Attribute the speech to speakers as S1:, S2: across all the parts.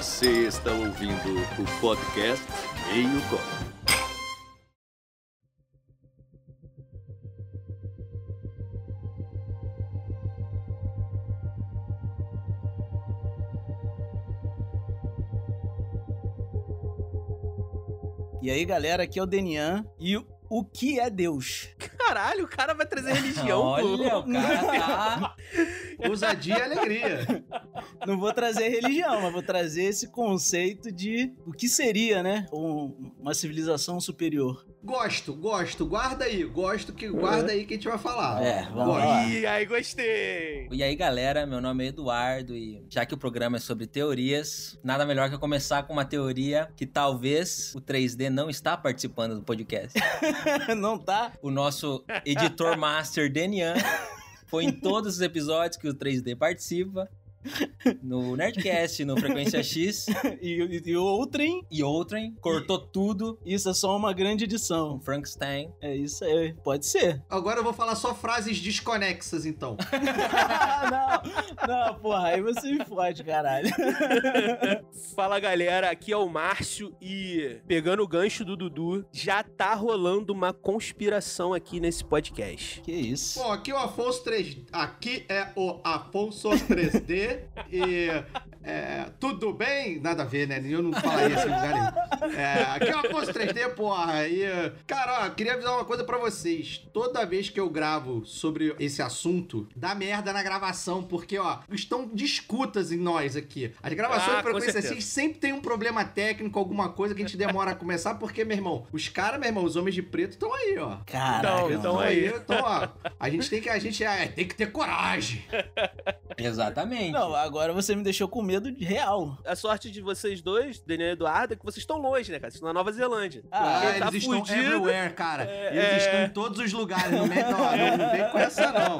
S1: Você está ouvindo o podcast Meio Copo.
S2: E aí, galera, aqui é o Denian e o que é Deus?
S3: Caralho, o cara vai trazer religião.
S4: Olha, o cara tá...
S5: Ousadia e alegria.
S2: Não vou trazer religião, mas vou trazer esse conceito de o que seria, né? Um- uma civilização superior.
S5: Gosto, gosto. Guarda aí. Gosto que guarda aí que a gente vai falar.
S2: É, vamos
S5: Gosto.
S2: lá.
S3: Ih, aí gostei.
S4: E aí, galera, meu nome é Eduardo e já que o programa é sobre teorias, nada melhor que eu começar com uma teoria que talvez o 3D não está participando do podcast.
S2: Não tá?
S4: O nosso editor master Denian foi em todos os episódios que o 3D participa. No Nerdcast, no Frequência X
S2: E, e, e outrem,
S4: e outrem, cortou tudo.
S2: isso é só uma grande edição.
S4: Frankenstein.
S2: É isso aí, pode ser.
S5: Agora eu vou falar só frases desconexas, então.
S2: não, não, porra, aí você me fode, caralho.
S3: Fala galera, aqui é o Márcio e pegando o gancho do Dudu, já tá rolando uma conspiração aqui nesse podcast.
S2: Que isso?
S5: Bom, aqui é o Afonso 3. Aqui é o Afonso 3D. E. é, tudo bem? Nada a ver, né? Eu não falaria esse lugar aí. É, aqui é o Afonso 3D, porra. E. Cara, ó, queria avisar uma coisa pra vocês. Toda vez que eu gravo sobre esse assunto, dá merda na gravação, porque, ó, estão discutas em nós aqui. As gravações
S3: Ah,
S5: de frequência assim sempre tem um problema técnico, alguma coisa que a gente demora a começar, porque, meu irmão, os caras, meu irmão, os homens de preto estão aí, ó.
S2: Caralho.
S3: Aí.
S5: aí, então, ó, a gente tem que, a gente é, tem que ter coragem.
S4: Exatamente.
S2: Não, agora você me deixou com medo de real.
S3: A sorte de vocês dois, Daniel e Eduardo, é que vocês estão longe, né, cara? Vocês estão na Nova Zelândia.
S2: Ah,
S5: eles
S3: tá
S5: estão
S3: fudido-
S5: everywhere, cara.
S3: É,
S5: eles
S3: é.
S5: estão em todos os lugares. Não, não, não vem com essa, não.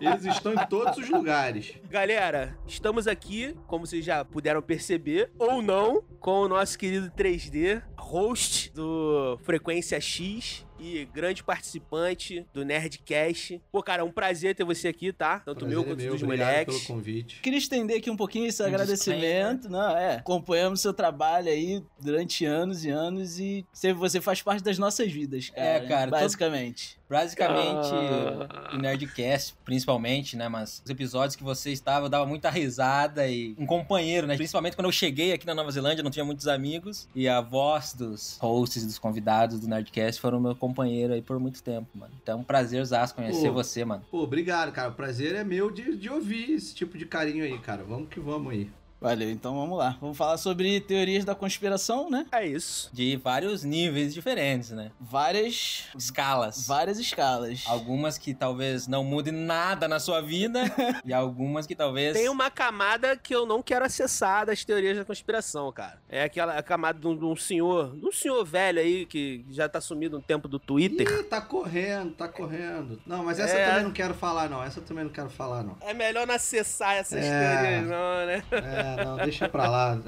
S5: Eles estão em todos os lugares.
S3: Galera, estamos aqui, como vocês já puderam perceber, ou não, com o nosso querido 3D, host do Frequência X e grande participante do Nerdcast. Pô, cara, é um prazer ter você aqui, tá? Tanto
S5: Prazer
S3: meu
S5: é
S3: quanto
S5: meu,
S3: dos
S5: obrigado
S3: moleques.
S5: pelo convite.
S2: Queria estender aqui um pouquinho esse
S4: Um
S2: agradecimento. Não, é. Acompanhamos seu trabalho aí durante anos e anos e você- você faz parte das nossas vidas, cara.
S4: É, cara, todo-
S2: Basicamente.
S3: Ah.
S4: o Nerdcast, principalmente, né? Mas os episódios que você estava, eu dava muita risada e um companheiro, né? Principalmente quando eu cheguei aqui na Nova Zelândia, eu não tinha muitos amigos. E a voz dos hosts e dos convidados do Nerdcast foram meu companheiro aí por muito tempo, mano. Então é um prazerzaço conhecer
S5: Pô.
S4: você, mano.
S5: Pô, obrigado, cara. O prazer é meu de, de ouvir esse tipo de carinho aí, cara. Vamos que vamos aí.
S2: Valeu, então vamos lá. Vamos falar sobre teorias da conspiração, né?
S3: É isso.
S4: De vários níveis diferentes, né?
S2: Várias.
S4: Escalas.
S2: Várias escalas.
S4: Algumas que talvez não mudem nada na sua vida e algumas que talvez.
S3: Tem uma camada que eu não quero acessar das teorias da conspiração, cara. É aquela a camada de um, de um senhor, de um senhor velho aí que já tá sumido um tempo do Twitter.
S5: Ih, tá correndo, tá correndo. Não, mas essa
S3: É.
S5: eu também não quero falar, não. Essa eu também não quero falar, não.
S3: É melhor não acessar essas
S5: É.
S3: teorias, não, né?
S5: É, não, deixa pra lá.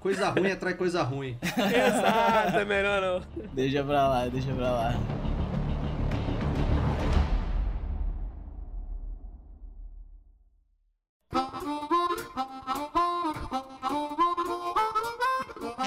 S5: Coisa ruim atrai coisa ruim.
S3: Exato, é melhor não.
S2: Deixa pra lá, deixa pra lá.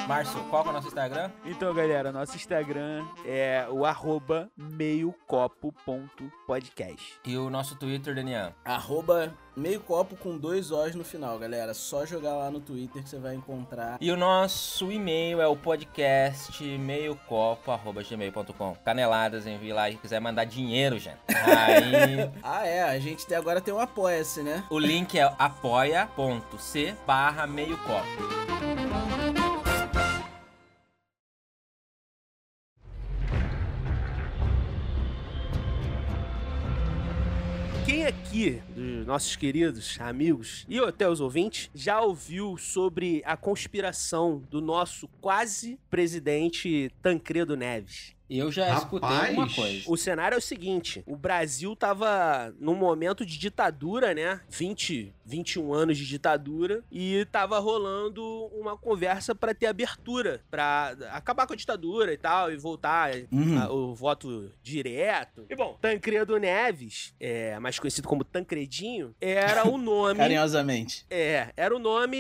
S4: Márcio, qual que é o nosso Instagram?
S6: Então, galera, nosso Instagram é o arroba meiocopo.podcast.
S4: E o nosso Twitter, Daniel.
S2: Arroba meio copo com dois Os no final, galera. Só jogar lá no Twitter que você vai encontrar.
S4: E o nosso e-mail é o podcast meiocopo.gmail.com. Caneladas, envie lá se quiser mandar dinheiro, gente. Aí
S2: Ah, é. A gente tem- agora tem um Apoia-se, né?
S4: o link é apoia.c barra meiocopo.
S3: Aqui, dos nossos queridos amigos e até os ouvintes, já ouviu sobre a conspiração do nosso quase presidente Tancredo Neves?
S4: Eu já escutei
S5: Rapaz.
S4: alguma coisa.
S3: O cenário é o seguinte: o Brasil tava num momento de ditadura, né? 20, 21 anos de ditadura e tava rolando uma conversa pra ter abertura, pra acabar com a ditadura e tal e voltar
S2: Uhum.
S3: a- o voto direto. E bom, Tancredo Neves, é, mais conhecido como Tancredinho, era o nome
S2: Carinhosamente.
S3: é, era o nome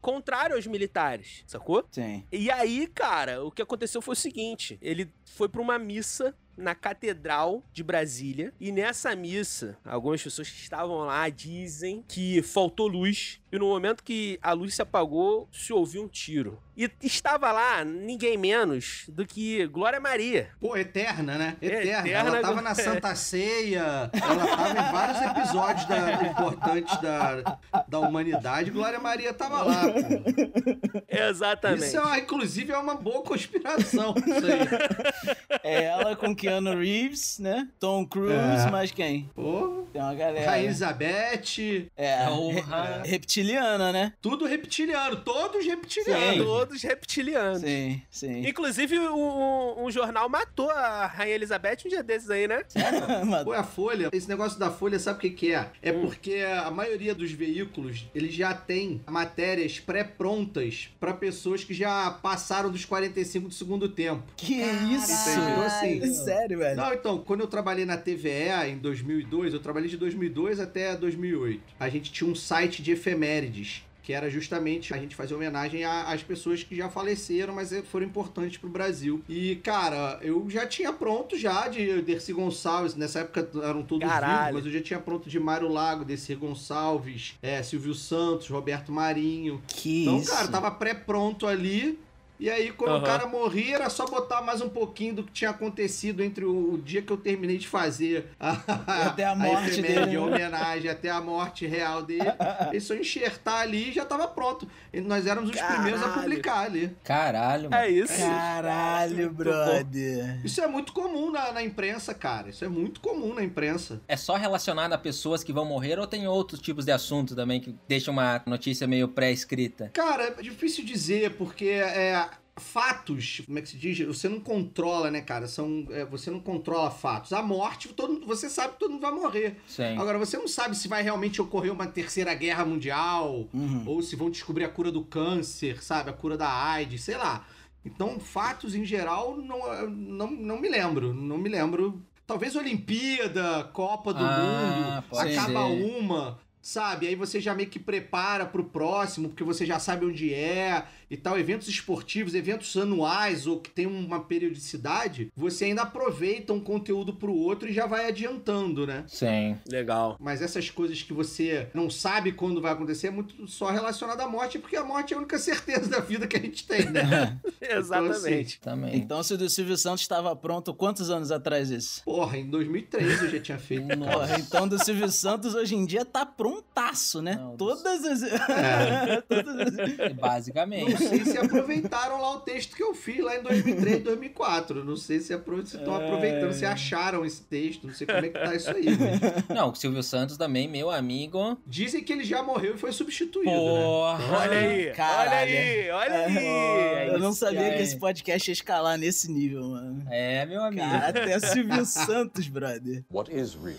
S3: contrário aos militares, sacou?
S2: Sim.
S3: E aí, cara, o que aconteceu foi o seguinte: ele foi pra uma missa na Catedral de Brasília. E nessa missa, algumas pessoas que estavam lá dizem que faltou luz. E no momento que a luz se apagou, se ouviu um tiro. E estava lá ninguém menos do que Glória Maria.
S5: Pô, eterna, né? Eterna.
S3: Eterna,
S5: ela tava na Santa Ceia, ela tava em vários episódios da- importantes da, da humanidade. Glória Maria tava lá, pô.
S3: Exatamente.
S5: Isso, é, uma- inclusive, é uma boa conspiração. Isso aí.
S2: É ela com Keanu Reeves, né? Tom Cruise,
S5: É.
S2: mais quem?
S5: Pô,
S2: Tem uma galera.
S5: Rainha Elizabeth,
S2: É,
S4: Porra.
S2: re- reptiliana, né?
S5: tudo reptiliano, todos reptilianos.
S3: Todos reptilianos.
S2: Sim, sim.
S3: Inclusive, um, um- jornal matou a Rainha Elizabeth um dia desses aí, né?
S2: Mas-
S5: Pô, a Folha, esse negócio da Folha, sabe o que, que é? É
S3: Hum.
S5: porque a maioria dos veículos, eles já tem matérias pré-prontas pra pessoas que já passaram dos 45 do segundo tempo.
S2: que isso?
S5: Então, assim,
S2: Sério, velho.
S5: Não, então, quando eu trabalhei na TVE em 2002, eu trabalhei de 2002 até 2008. A gente tinha um site de efemérides. Que era justamente a gente fazer homenagem às pessoas que já faleceram, mas eh, foram importantes pro Brasil. E, cara, eu já tinha pronto já de Dercy Gonçalves. Nessa época eram todos
S3: Caralho.
S5: vivos, mas eu já tinha pronto de Mário Lago, Dercy Gonçalves, é, Silvio Santos, Roberto Marinho.
S2: Que
S5: Então,
S2: isso?
S5: cara, tava pré-pronto ali. E aí, quando
S3: Aham.
S5: o cara morria, era só botar mais um pouquinho do que tinha acontecido entre o, o dia que eu terminei de fazer a,
S2: Até a morte
S5: efeméride,
S2: dele,
S5: de
S2: né?
S5: homenagem até a morte real dele. É só enxertar ali e já tava pronto. E nós éramos os primeiros a
S3: Caralho.
S5: publicar ali.
S4: Caralho, mano.
S3: É isso.
S2: Caralho,
S3: bom.
S2: brother.
S5: Isso é muito comum na, na imprensa, cara. Isso é muito comum na imprensa.
S4: É só relacionado a pessoas que vão morrer ou tem outros tipos de assunto também que deixam uma notícia meio pré-escrita?
S5: Cara, é difícil dizer, porque é. Fatos, como é que se diz? Você não controla, né, cara? São, é, você não controla fatos. A morte, todo, você sabe que todo mundo vai morrer.
S4: Sim.
S5: Agora, você não sabe se vai realmente ocorrer uma terceira guerra mundial,
S2: Uhum.
S5: ou se vão descobrir a cura do câncer, sabe? A cura da AIDS, sei lá. Então, fatos em geral, não, não, não me lembro. Não me lembro. Talvez Olimpíada, Copa do
S4: Ah,
S5: Mundo, acaba
S4: ser.
S5: uma, sabe? Aí você já meio que prepara pro próximo, porque você já sabe onde é e tal. Eventos esportivos, eventos anuais ou que tem uma periodicidade, você ainda aproveita um conteúdo pro outro e já vai adiantando, né?
S4: Sim.
S3: Legal.
S5: Mas essas coisas que você não sabe quando vai acontecer é muito só relacionado à morte, porque a morte é a única certeza da vida que a gente tem, né?
S3: Exatamente.
S4: Também.
S2: Então, se o do Silvio Santos estava pronto, quantos anos atrás isso?
S5: Porra, em 2003 eu já tinha feito.
S2: Porra, então do Silvio Santos hoje em dia tá prontaço, né?
S4: Não, do-
S2: Todas as.
S5: É.
S2: Todas as-
S4: Basicamente.
S5: Não sei se aproveitaram lá o texto que eu fiz lá em 2003, 2004. Não sei se estão aproveitando, se acharam esse texto. Não sei como é que tá isso aí. mas
S4: Não, o Silvio Santos também, meu amigo.
S5: Dizem que ele já morreu e foi substituído, né?
S4: Porra.
S3: Olha aí,
S2: Caralho.
S3: olha aí, olha aí.
S2: Eu não sabia que esse podcast ia escalar nesse nível, mano.
S4: É, meu amigo.
S2: Cara, até Silvio Santos, brother.
S7: What is real?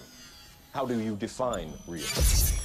S7: How do you define real?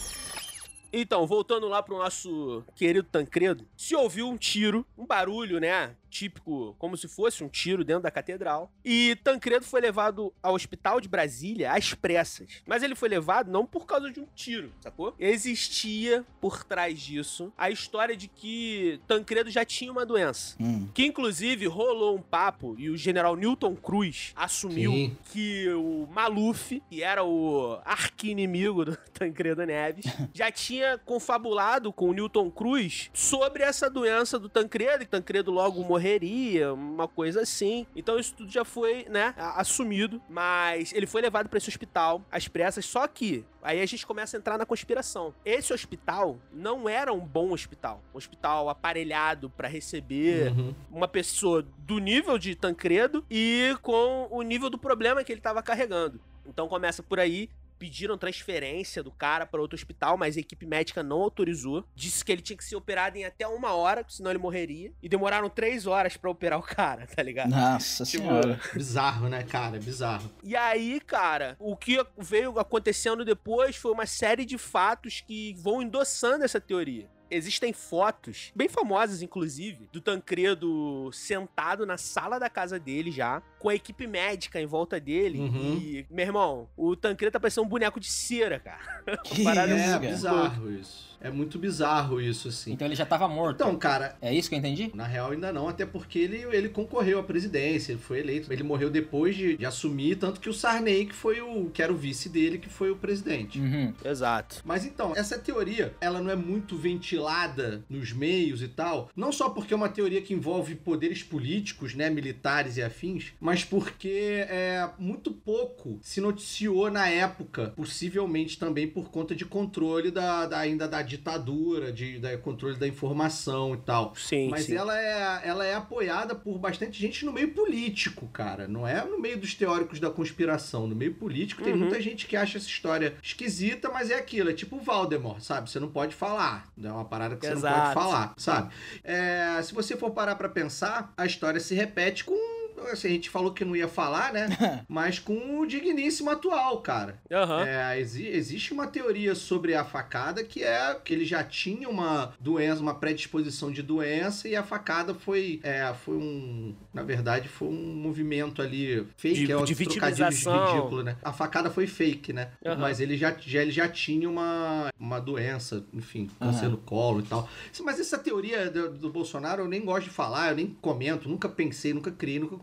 S3: Então, voltando lá pro nosso querido Tancredo, se ouviu um tiro, um barulho, né? Típico, como se fosse um tiro dentro da catedral. E Tancredo foi levado ao hospital de Brasília às pressas. Mas ele foi levado não por causa de um tiro, sacou? Existia por trás disso a história de que Tancredo já tinha uma doença.
S2: Hum.
S3: Que inclusive rolou um papo e o general Newton Cruz assumiu
S5: Sim.
S3: que o Maluf, que era o arqui-inimigo do Tancredo Neves, já tinha confabulado com o Newton Cruz sobre essa doença do Tancredo, e Tancredo logo morreria, uma coisa assim. Então isso tudo já foi, né, assumido, mas ele foi levado para esse hospital às pressas, só que aí a gente começa a entrar na conspiração. Esse hospital não era um bom hospital, um hospital aparelhado para receber
S5: Uhum.
S3: uma pessoa do nível de Tancredo e com o nível do problema que ele estava carregando. Então começa por aí. Pediram transferência do cara para outro hospital, mas a equipe médica não autorizou. Disse que ele tinha que ser operado em até uma hora, senão ele morreria. E demoraram três horas para operar o cara, tá ligado?
S2: Nossa
S3: Tipo,
S2: senhora.
S5: Bizarro, né, cara? Bizarro.
S3: E aí, cara, o que veio acontecendo depois foi uma série de fatos que vão endossando essa teoria. Existem fotos, bem famosas inclusive, do Tancredo sentado na sala da casa dele já, com a equipe médica em volta dele.
S5: Uhum.
S3: E, meu irmão, o Tancredo tá parecendo um boneco de cera, cara.
S2: Que
S5: É bizarro isso. É muito bizarro isso, assim.
S4: Então ele já tava morto.
S5: Então, cara,
S4: É isso que eu entendi?
S5: Na real, ainda não, até porque ele, ele concorreu à presidência, ele foi eleito. Ele morreu depois de, de assumir, tanto que o Sarney, que foi o. que era o vice dele, que foi o presidente.
S4: Uhum.
S3: Exato.
S5: Mas então, essa teoria, ela não é muito ventilada nos meios e tal, não só porque é uma teoria que envolve poderes políticos, né, militares e afins, mas porque é muito pouco se noticiou na época, possivelmente também por conta de controle da, da- ainda da ditadura, de da controle da informação e tal.
S3: Sim,
S5: Mas
S3: sim.
S5: ela é, ela é apoiada por bastante gente no meio político, cara. Não é no meio dos teóricos da conspiração. No meio político tem
S3: Uhum.
S5: muita gente que acha essa história esquisita, mas é aquilo. É tipo o Valdemort, sabe? Você não pode falar. É uma parada que você não pode
S3: Exato.
S5: falar, sabe? É, se você for parar pra pensar, a história se repete com. Assim, a gente falou que não ia falar, né? Mas com o digníssimo atual, cara.
S3: Aham.
S5: É, exi- existe uma teoria sobre a facada que é que ele já tinha uma doença, uma predisposição de doença e a facada foi, é, foi um, na verdade, foi um movimento ali fake,
S3: De-
S5: é um
S3: de
S5: ridículo, né? A facada foi fake, né?
S3: Aham.
S5: Mas ele já, já, ele já tinha uma, uma doença, enfim, câncer
S2: Aham.
S5: no colo e tal. Mas essa teoria do, do Bolsonaro eu nem gosto de falar, eu nem comento, nunca pensei, nunca criei, nunca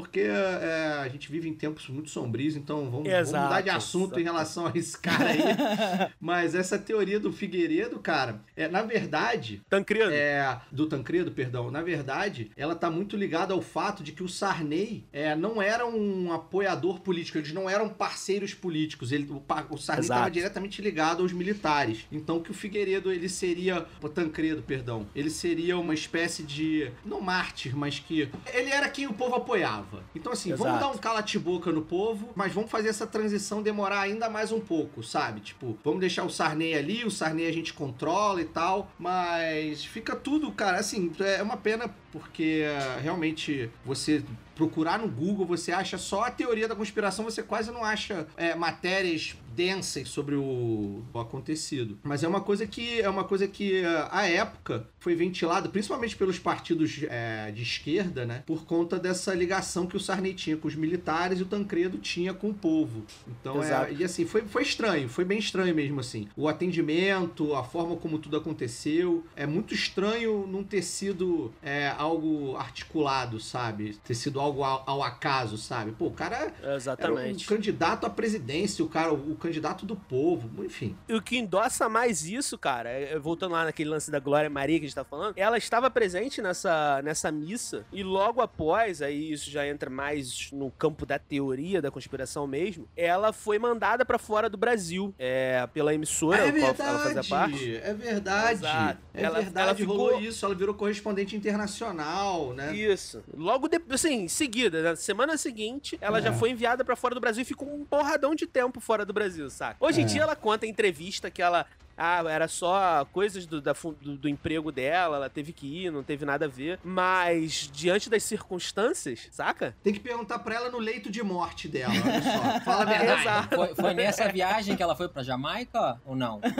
S5: porque é, a gente vive em tempos muito sombrios, então vamos, vamos
S3: Exato,
S5: mudar de assunto em relação a esse cara aí. Mas essa teoria do Figueiredo, cara, é, na verdade,
S3: Tancredo.
S5: é, do Tancredo, perdão, na verdade, ela tá muito ligada ao fato de que o Sarney é, não era um apoiador político, eles não eram parceiros políticos. Ele, o, o Sarney
S3: Exato.
S5: estava diretamente ligado aos militares. Então que o Figueiredo, ele seria, o Tancredo, perdão, ele seria uma espécie de, não mártir, mas que ele era quem o povo apoiava. Então assim, vamos
S3: Exato.
S5: dar um cala-te-boca no povo, mas vamos fazer essa transição demorar ainda mais um pouco, sabe? Tipo, vamos deixar o Sarney ali, o Sarney a gente controla e tal, mas fica tudo, cara, assim, é uma pena porque realmente você procurar no Google, você acha só a teoria da conspiração, você quase não acha é, matérias densas sobre o, o acontecido. Mas é uma coisa que é uma coisa que eh, à época foi ventilada, principalmente pelos partidos eh, de esquerda, né? Por conta dessa ligação que o Sarney tinha com os militares e o Tancredo tinha com o povo. Então
S3: Exato.
S5: é, e assim, foi, foi estranho, foi bem estranho mesmo assim. O atendimento, a forma como tudo aconteceu, é muito estranho não ter sido é, algo articulado, sabe? Ter sido algo ao, ao acaso, sabe? Pô, o cara era um
S3: Exatamente.
S5: candidato à presidência, o cara, o candidato do povo, enfim.
S3: E o que endossa mais isso, cara, é- voltando lá naquele lance da Glória Maria que a gente tá falando, ela estava presente nessa, nessa missa e logo após, aí isso já entra mais no campo da teoria da conspiração mesmo, ela foi mandada pra fora do Brasil, é, pela emissora
S5: é
S3: a qual ela fazia parte.
S5: verdade, é verdade.
S3: Exato.
S5: É
S3: Ela-
S5: verdade,
S3: ela ficou-
S5: rolou isso, ela virou correspondente internacional, né?
S3: Isso. Logo depois, assim, seguida, na semana seguinte, ela
S5: É.
S3: já foi enviada pra fora do Brasil e ficou um porradão de tempo fora do Brasil, saca? Hoje em
S2: É.
S3: dia ela conta em entrevista que ela. Ah, era só coisas do, da do, do emprego dela, ela teve que ir, não teve nada a ver. Mas, diante das circunstâncias, saca?
S5: Tem que perguntar pra ela no leito de morte dela, olha só. Fala a verdade.
S3: Exato.
S4: Foi, foi nessa viagem que ela foi pra Jamaica ou não?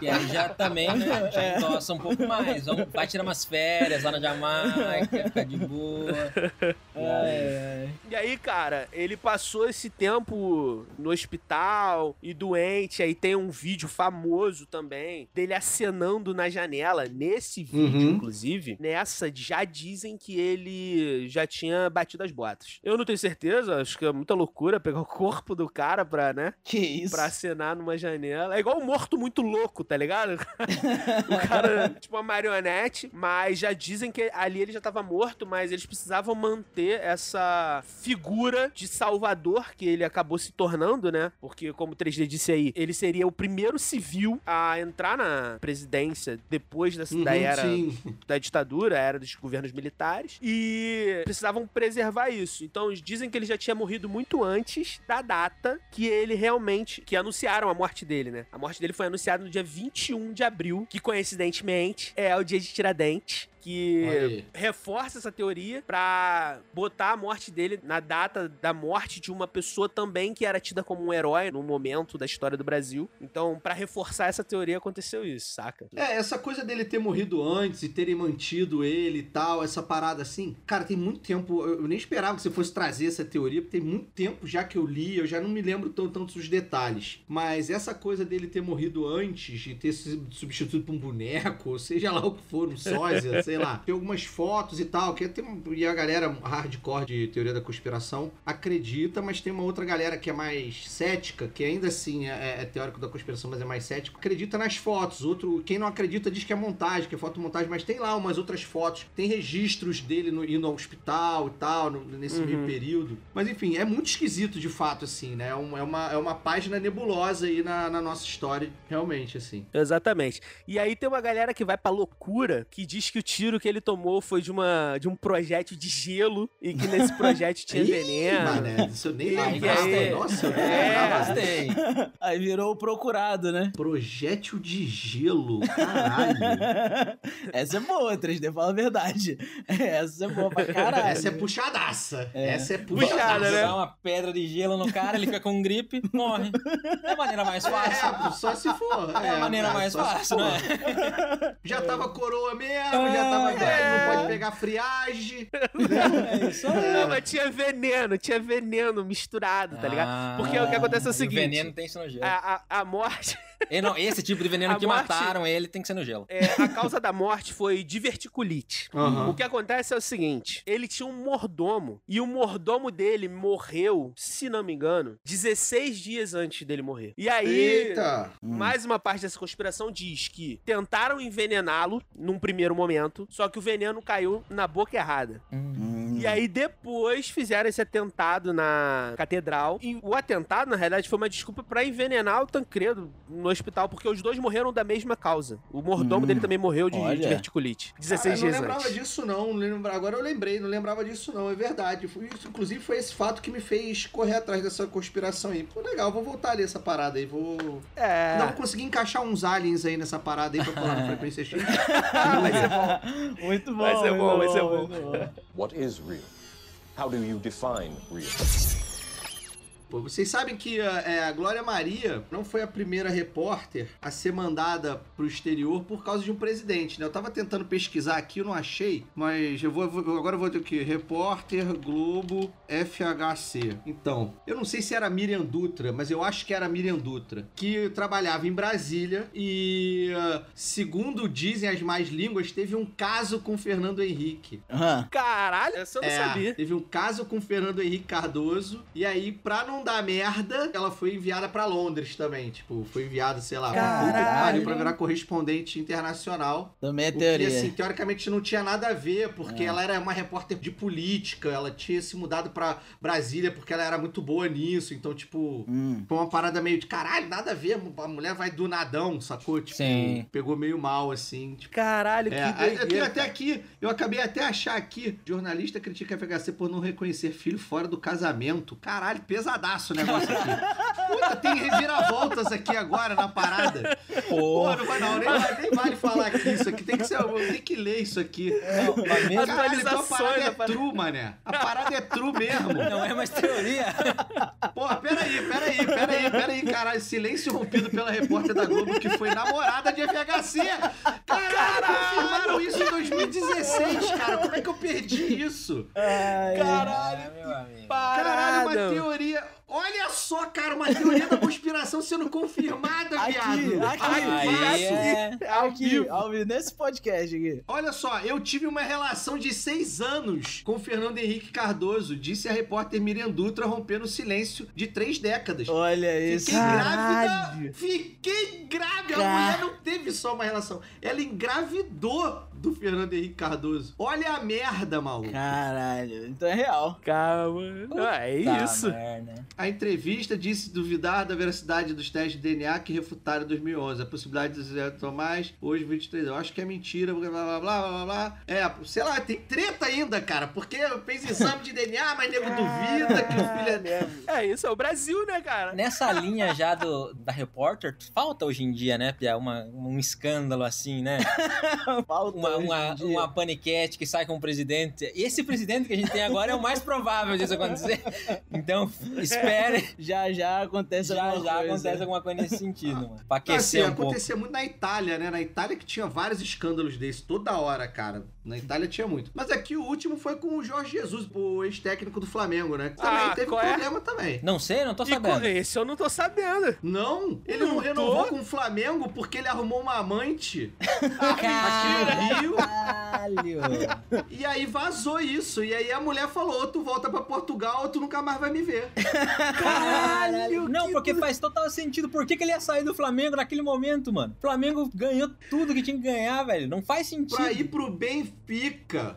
S4: E aí já também, né? Já endossa um pouco mais. Vamos, vai tirar umas férias lá na Jamaica, ficar de boa. E aí,
S3: cara, ele passou esse tempo no hospital e doente. Aí tem um vídeo famoso também dele acenando na janela. Nesse vídeo,
S5: Uhum.
S3: inclusive, nessa já dizem que ele já tinha batido as botas. Eu não tenho certeza, acho que é muita loucura pegar o corpo do cara pra, né?
S2: Que isso?
S3: Pra acenar numa janela. É igual um morto muito louco, tá ligado? o cara, tipo uma marionete, mas já dizem que ali ele já tava morto, mas eles precisavam manter essa figura de salvador que ele acabou se tornando, né? Porque, como o 3D disse aí, ele seria o primeiro civil a entrar na presidência depois da, da
S5: Uhum,
S3: era
S5: sim.
S3: da ditadura, a era dos governos militares, e precisavam preservar isso. Então dizem que ele já tinha morrido muito antes da data que ele realmente. que anunciaram a morte dele, né? A morte dele foi anunciada no dia 21 de abril, que coincidentemente é o dia de Tiradentes. Que reforça essa teoria pra botar a morte dele na data da morte de uma pessoa também que era tida como um herói no momento da história do Brasil. Então, pra reforçar essa teoria, aconteceu isso, saca?
S5: É, essa coisa dele ter morrido antes e terem mantido ele e tal, essa parada assim. Cara, tem muito tempo. Eu eu nem esperava que você fosse trazer essa teoria, porque tem muito tempo já que eu li, eu já não me lembro tão, tanto dos detalhes. Mas essa coisa dele ter morrido antes e ter sido substituído por um boneco, ou seja lá o que for, um sósia, sei lá. Tem algumas fotos e tal, que tem, e a galera hardcore de teoria da conspiração acredita, mas tem uma outra galera que é mais cética, que ainda assim é, é teórico da conspiração, mas é mais cético, acredita nas fotos. Outro, quem não acredita diz que é montagem, que é fotomontagem, mas tem lá umas outras fotos, tem registros dele no- indo ao hospital e tal, no- nesse meio
S3: Uhum.
S5: período. Mas enfim, é muito esquisito de fato, assim, né? É, é uma, é uma página nebulosa aí na, na nossa história, realmente, assim.
S3: Exatamente. E aí tem uma galera que vai pra loucura, que diz que o tiro que ele tomou foi de, uma, de um projétil de gelo e que nesse projétil tinha
S5: Ih,
S3: veneno.
S5: Mané, isso eu nem
S4: Aí
S5: lembrava.
S3: gostei.
S5: Nossa, eu nem
S3: É,
S5: lembrava.
S4: Gostei.
S2: Aí virou o procurado, né?
S5: Projétil de gelo, caralho.
S2: Essa é boa, 3D, fala a verdade. Essa é boa pra caralho.
S5: Essa é puxadaça. Essa é
S3: Puxada,
S5: puxadaça.
S3: né?
S4: Dá uma pedra de gelo no cara, ele fica com gripe, morre. É a maneira mais fácil.
S5: É, só se for.
S4: É a maneira
S5: cara,
S4: mais fácil, né?
S5: Já tava coroa mesmo, já tava velho, não pode pegar friagem.
S2: É isso aí.
S3: Não, mas tinha veneno, tinha veneno misturado, tá ligado? Porque o que acontece é o seguinte:
S4: veneno tem gelo.
S3: a, a, a morte.
S4: E não, esse tipo de veneno
S3: A
S4: que
S3: morte-
S4: mataram ele tem que ser no gelo.
S3: é, a causa da morte foi diverticulite.
S5: Aham.
S3: O que acontece é o seguinte: ele tinha um mordomo e o mordomo dele morreu, se não me engano, 16 dias antes dele morrer. E aí.
S5: Eita!
S3: Mais uma parte dessa conspiração diz que tentaram envenená-lo num primeiro momento, só que o veneno caiu na boca errada.
S2: Hum.
S3: E aí depois fizeram esse atentado na catedral. E o atentado, na realidade, foi uma desculpa pra envenenar o Tancredo no hospital, porque os dois morreram da mesma causa. O mordomo
S2: Hum,
S3: dele também morreu de
S2: olha.
S3: diverticulite. 16
S5: Ah, eu não
S3: dias
S5: lembrava
S3: antes.
S5: disso, não. não lembra- Agora eu lembrei, não lembrava disso, não. É verdade. Foi Isso, inclusive, foi esse fato que me fez correr atrás dessa conspiração aí. Pô, legal, vou voltar ali essa parada aí. Vou.
S3: É.
S5: Não, consegui encaixar uns aliens aí nessa parada aí pra falar no Frequência X.
S3: vai ser bom.
S2: Muito bom.
S3: Vai ser
S2: muito
S3: bom, vai ser
S2: muito bom.
S7: What is real? How do you define real?
S5: Pô, vocês sabem que é, a Glória Maria não foi a primeira repórter a ser mandada pro exterior por causa de um presidente, né? Eu tava tentando pesquisar aqui, eu não achei, mas eu vou, eu vou- agora eu vou ter aqui, repórter Globo FHC. Então, eu não sei se era Miriam Dutra, mas eu acho que era Miriam Dutra, que trabalhava em Brasília e, ah, segundo dizem as mais línguas, teve um caso com Fernando Henrique.
S2: Aham.
S3: Caralho, essa eu não
S5: É,
S3: sabia.
S5: Teve um caso com o Fernando Henrique Cardoso. E aí, pra não dar merda, ela foi enviada pra Londres também. Tipo, foi enviada, sei lá,
S2: Caralho.
S5: pra, virar correspondente internacional.
S2: Também é
S5: O que,
S2: teoria.
S5: assim, teoricamente não tinha nada a ver, porque
S2: É.
S5: ela era uma repórter de política, ela tinha se mudado pra Brasília porque ela era muito boa nisso. Então, tipo,
S2: Hum.
S5: foi uma parada meio de caralho, nada a ver. A mulher vai do nadão, sacou? Tipo,
S4: Sim.
S5: pegou meio mal, assim. Tipo,
S3: Caralho, que
S5: é, eu tenho
S3: doideira.
S5: até aqui, eu acabei até achar aqui, jornalista critica a FHC por não reconhecer filho fora do casamento. Caralho, pesadaço o negócio aqui. Puta, tem reviravoltas aqui agora na parada. Pô, não vai não, nem, nem vale falar aqui isso aqui, tem que ser, eu tenho que ler isso aqui.
S4: Não, mas mesmo-
S5: Caralho, então a parada é true, mané. A parada é true mesmo.
S4: não é mais teoria.
S5: Porra, peraí, peraí, peraí, peraí, caralho. Silêncio rompido pela repórter da Globo que foi namorada de FHC. Caralho, confirmaram isso em 2016, cara. Como é que eu perdi isso?
S3: Caralho,
S4: É, meu amigo.
S5: Caralho, uma
S3: parada.
S5: teoria. Olha só, cara, uma teoria da conspiração sendo confirmada,
S2: Aqui,
S5: viado.
S2: aqui.
S5: Ai,
S4: Aí é...
S3: Ao
S2: Aqui,
S3: vivo.
S2: ao vivo, nesse podcast aqui.
S5: Olha só, eu tive uma relação de seis anos com Fernando Henrique Cardoso, disse a repórter Miriam Dutra, rompendo o silêncio de três décadas.
S2: Olha isso.
S5: Fiquei grávida.
S3: Caralho.
S5: Fiquei grávida. A mulher não teve só uma relação. Ela engravidou do Fernando Henrique Cardoso. Olha a merda, maluco.
S2: Caralho, então é real.
S3: Calma. Não, é
S4: Tá,
S3: isso.
S4: merda.
S5: A entrevista disse duvidar da veracidade dos testes de DNA que refutaram em 2011. A possibilidade de Zé Tomás, hoje 23. Eu acho que é mentira, blá blá blá blá blá blá. É, sei lá, tem treta ainda, cara, porque fez exame de DNA, mas nego duvida que o filho é dela.
S3: É isso, é o Brasil, né, cara?
S4: Nessa linha já do, da repórter, falta hoje em dia, né, Pia? Uma, um escândalo assim, né?
S2: Falta
S4: Uma,
S2: hoje em
S4: uma,
S2: dia.
S4: uma paniquete que sai com o presidente. E esse presidente que a gente tem agora é o mais provável disso acontecer. Então, espere.
S2: Já já acontece
S4: Já,
S2: alguma
S4: já
S2: coisa.
S4: acontece alguma coisa nesse sentido, mano. Pra
S5: Assim,
S4: aquecer um pouco.
S5: acontecia muito na Itália, né? Na Itália que tinha vários escândalos desses toda hora, cara. Na Itália tinha muito. Mas aqui o último foi com o Jorge Jesus, o ex-técnico do Flamengo, né? Que também
S3: Ah,
S5: teve
S3: qual é?
S5: problema também.
S4: Não sei, não tô
S3: E
S4: sabendo.
S3: esse eu não tô sabendo.
S5: Não, ele não,
S3: Não
S5: renovou
S3: tô.
S5: com o Flamengo porque ele arrumou uma amante
S4: Caralho!
S5: aqui no Rio. E aí vazou isso. E aí a mulher falou: tu volta pra Portugal ou tu nunca mais vai me ver.
S4: Caralho! Não, porque faz total sentido. Por que, que ele ia sair do Flamengo naquele momento, mano? O Flamengo ganhou tudo que tinha que ganhar, velho. Não faz sentido.
S5: Pra ir pro Benfica.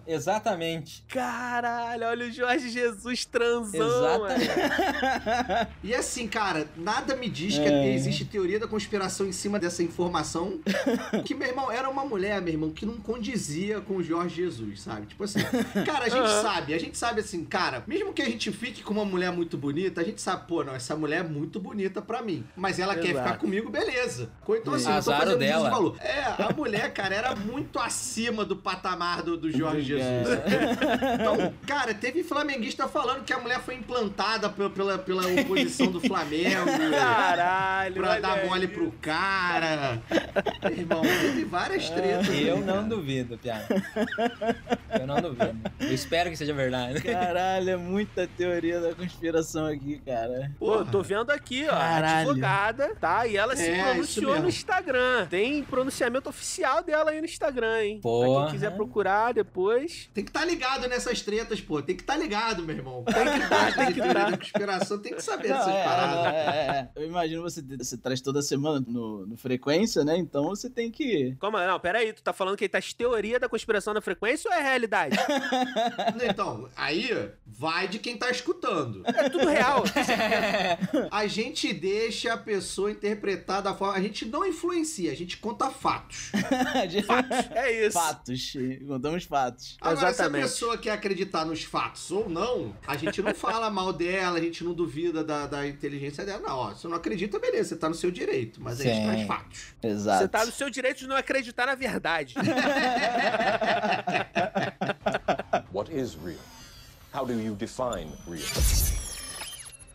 S4: Exatamente.
S3: Caralho, olha o Jorge Jesus transão,
S4: Exatamente.
S5: E assim, cara, nada me diz que
S2: É.
S5: existe teoria da conspiração em cima dessa informação. que, meu irmão, era uma mulher, meu irmão, que não condizia com o Jorge Jesus, sabe? Tipo assim, cara, a gente
S3: Aham.
S5: sabe, a gente sabe assim, cara, mesmo que a gente fique com uma mulher muito bonita, a gente sabe, pô, não, essa mulher é muito bonita pra mim. Mas ela quer
S2: Exato.
S5: ficar comigo, beleza. Ou então assim, eu tô
S4: Azar
S5: fazendo
S4: dela.
S5: valor. É, a mulher, cara, era muito acima do patamar do, do Jorge Jesus. Então, cara, teve flamenguista falando que a mulher foi implantada pe- pela, pela oposição do Flamengo.
S3: Caralho,
S5: Pra dar mole pro cara. Irmão, teve várias tretas.
S4: Eu
S5: né,
S4: não
S5: cara?
S4: duvido, Piada. Eu não duvido. Eu espero que seja verdade.
S2: Caralho, é muita teoria da conspiração aqui, cara.
S3: Pô,
S5: Porra.
S3: tô vendo aqui, ó,
S2: Caralho.
S3: advogada, tá? E ela se
S5: É,
S3: pronunciou no Instagram. Tem pronunciamento oficial dela aí no Instagram, hein? Pra
S4: Porra.
S3: quem quiser procurar depois.
S5: Tem que estar ligado nessas tretas, pô. Tem que estar ligado, meu irmão. Tem que estar, tem que estar. conspiração tem que saber
S2: Não,
S5: dessas
S2: é,
S5: paradas.
S2: não, é, é, é. Eu imagino você, você traz toda semana no, no frequência, né? Então você tem que.
S3: Como? Não, pera aí, tu tá falando que ele tá de teoria da conspiração da frequência ou é realidade?
S5: Então, aí vai de quem tá escutando.
S3: é tudo real.
S5: A gente deixa a pessoa interpretar da forma. A gente não influencia, a gente conta fatos.
S3: É isso.
S2: fatos. Contamos fatos.
S5: Agora,
S3: Exatamente.
S5: se a pessoa quer acreditar nos fatos ou não, a gente não fala mal dela, a gente não duvida da, da inteligência dela. Não, ó, se você não acredita, beleza, você tá no seu direito. Mas a gente
S4: Sim.
S5: traz fatos.
S2: Exato.
S3: Você tá no seu direito de não acreditar na verdade.
S7: What is real? How do you define real?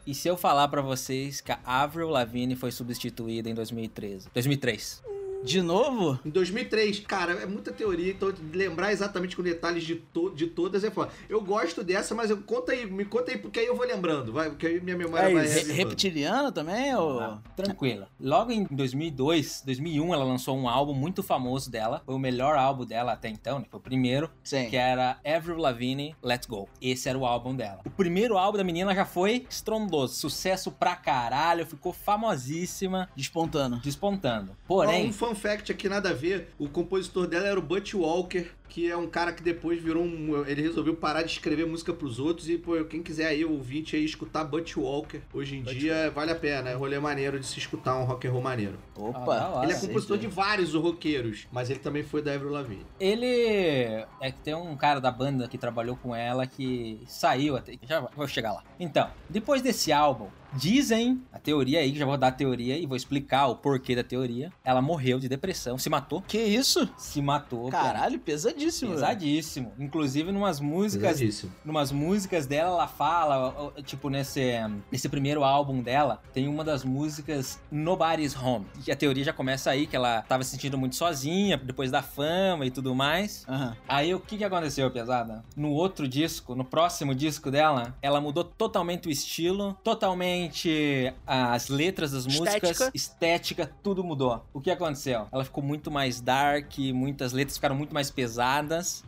S4: E se eu falar pra vocês que a Avril Lavigne foi substituída em 2013? 2003.
S2: De novo?
S5: Em 2003, cara, é muita teoria, então lembrar exatamente com detalhes de, to de todas é foda. Eu gosto dessa, mas eu, conta aí, me conta aí, porque aí eu vou lembrando, vai, porque aí minha memória
S3: É
S5: vai.
S2: Re reptiliano também? Ou...
S4: Ah, tranquila. Logo em 2002, 2001, ela lançou um álbum muito famoso dela. Foi o melhor álbum dela até então, né? Foi o primeiro.
S2: Sim.
S4: Que era Avril Lavigne, Let's Go. Esse era o álbum dela. O primeiro álbum da menina já foi estrondoso. Sucesso pra caralho. Ficou famosíssima.
S2: Despontando.
S4: Despontando. Porém,
S5: fun fact aqui, nada a ver. O compositor dela era o Butch Walker, que é um cara que depois virou um. Ele resolveu parar de escrever música pros outros. E, pô, quem quiser aí, ouvinte aí, escutar Butch Walker, hoje em dia vale a pena. É rolê maneiro de se escutar um rock and roll maneiro.
S2: Opa.
S4: Ah, hora.
S5: Ele é compositor de vários roqueiros, mas ele também foi da Avril Lavigne.
S4: ele. É que tem um cara da banda que trabalhou com ela que saiu até. Já vou chegar lá. Então, depois desse álbum, dizem, a teoria aí, que já vou dar a teoria e vou explicar o porquê da teoria. Ela morreu de depressão, se matou.
S2: Que isso?
S4: Se matou.
S2: Caralho, pesadíssimo. Velho.
S4: Pesadíssimo. Inclusive, numas músicas
S5: Pesadíssimo.
S4: numas músicas dela, ela fala, tipo, nesse, nesse primeiro álbum dela, tem uma das músicas Nobody's Home. E a teoria já começa aí, que ela tava se sentindo muito sozinha, depois da fama e tudo mais.
S2: Aham.
S4: Aí o que que aconteceu, pesada? No outro disco, no próximo disco dela, ela mudou totalmente o estilo, totalmente as letras das músicas,
S3: Estética.
S4: estética, tudo mudou. O que aconteceu? Ela ficou muito mais dark, muitas letras ficaram muito mais pesadas.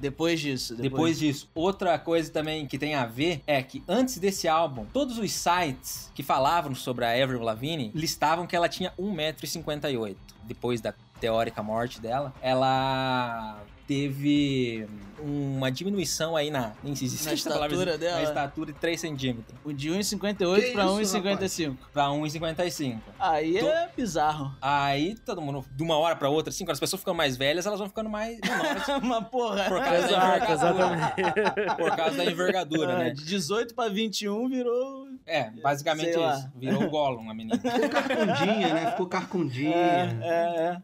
S2: Depois disso.
S4: Depois disso, outra coisa também que tem a ver é que antes desse álbum, todos os sites que falavam sobre a Avril Lavigne listavam que ela tinha 1,58m. Depois da teórica morte dela, ela teve uma diminuição aí na. Nem se existe
S2: Na
S4: essa palavra,
S2: estatura dela.
S4: Na estatura de 3 centímetros.
S2: O de 1,58
S5: Que
S2: pra
S5: isso,
S2: 1,55.
S4: Pra 1,55.
S2: Aí é bizarro.
S4: Aí todo mundo, de uma hora pra outra, assim, quando as pessoas ficam mais velhas, elas vão ficando mais menores.
S2: Uma porra.
S4: Por causa da
S3: Exato,
S4: envergadura.
S3: exatamente.
S4: Por causa da envergadura,
S2: Ah,
S4: né?
S2: De 18 pra 21 virou.
S4: É, basicamente
S2: Sei lá.
S4: isso. Virou o Gollum, a menina.
S5: Ficou carcundinha, né? Ficou carcundinha.
S2: É, é, é.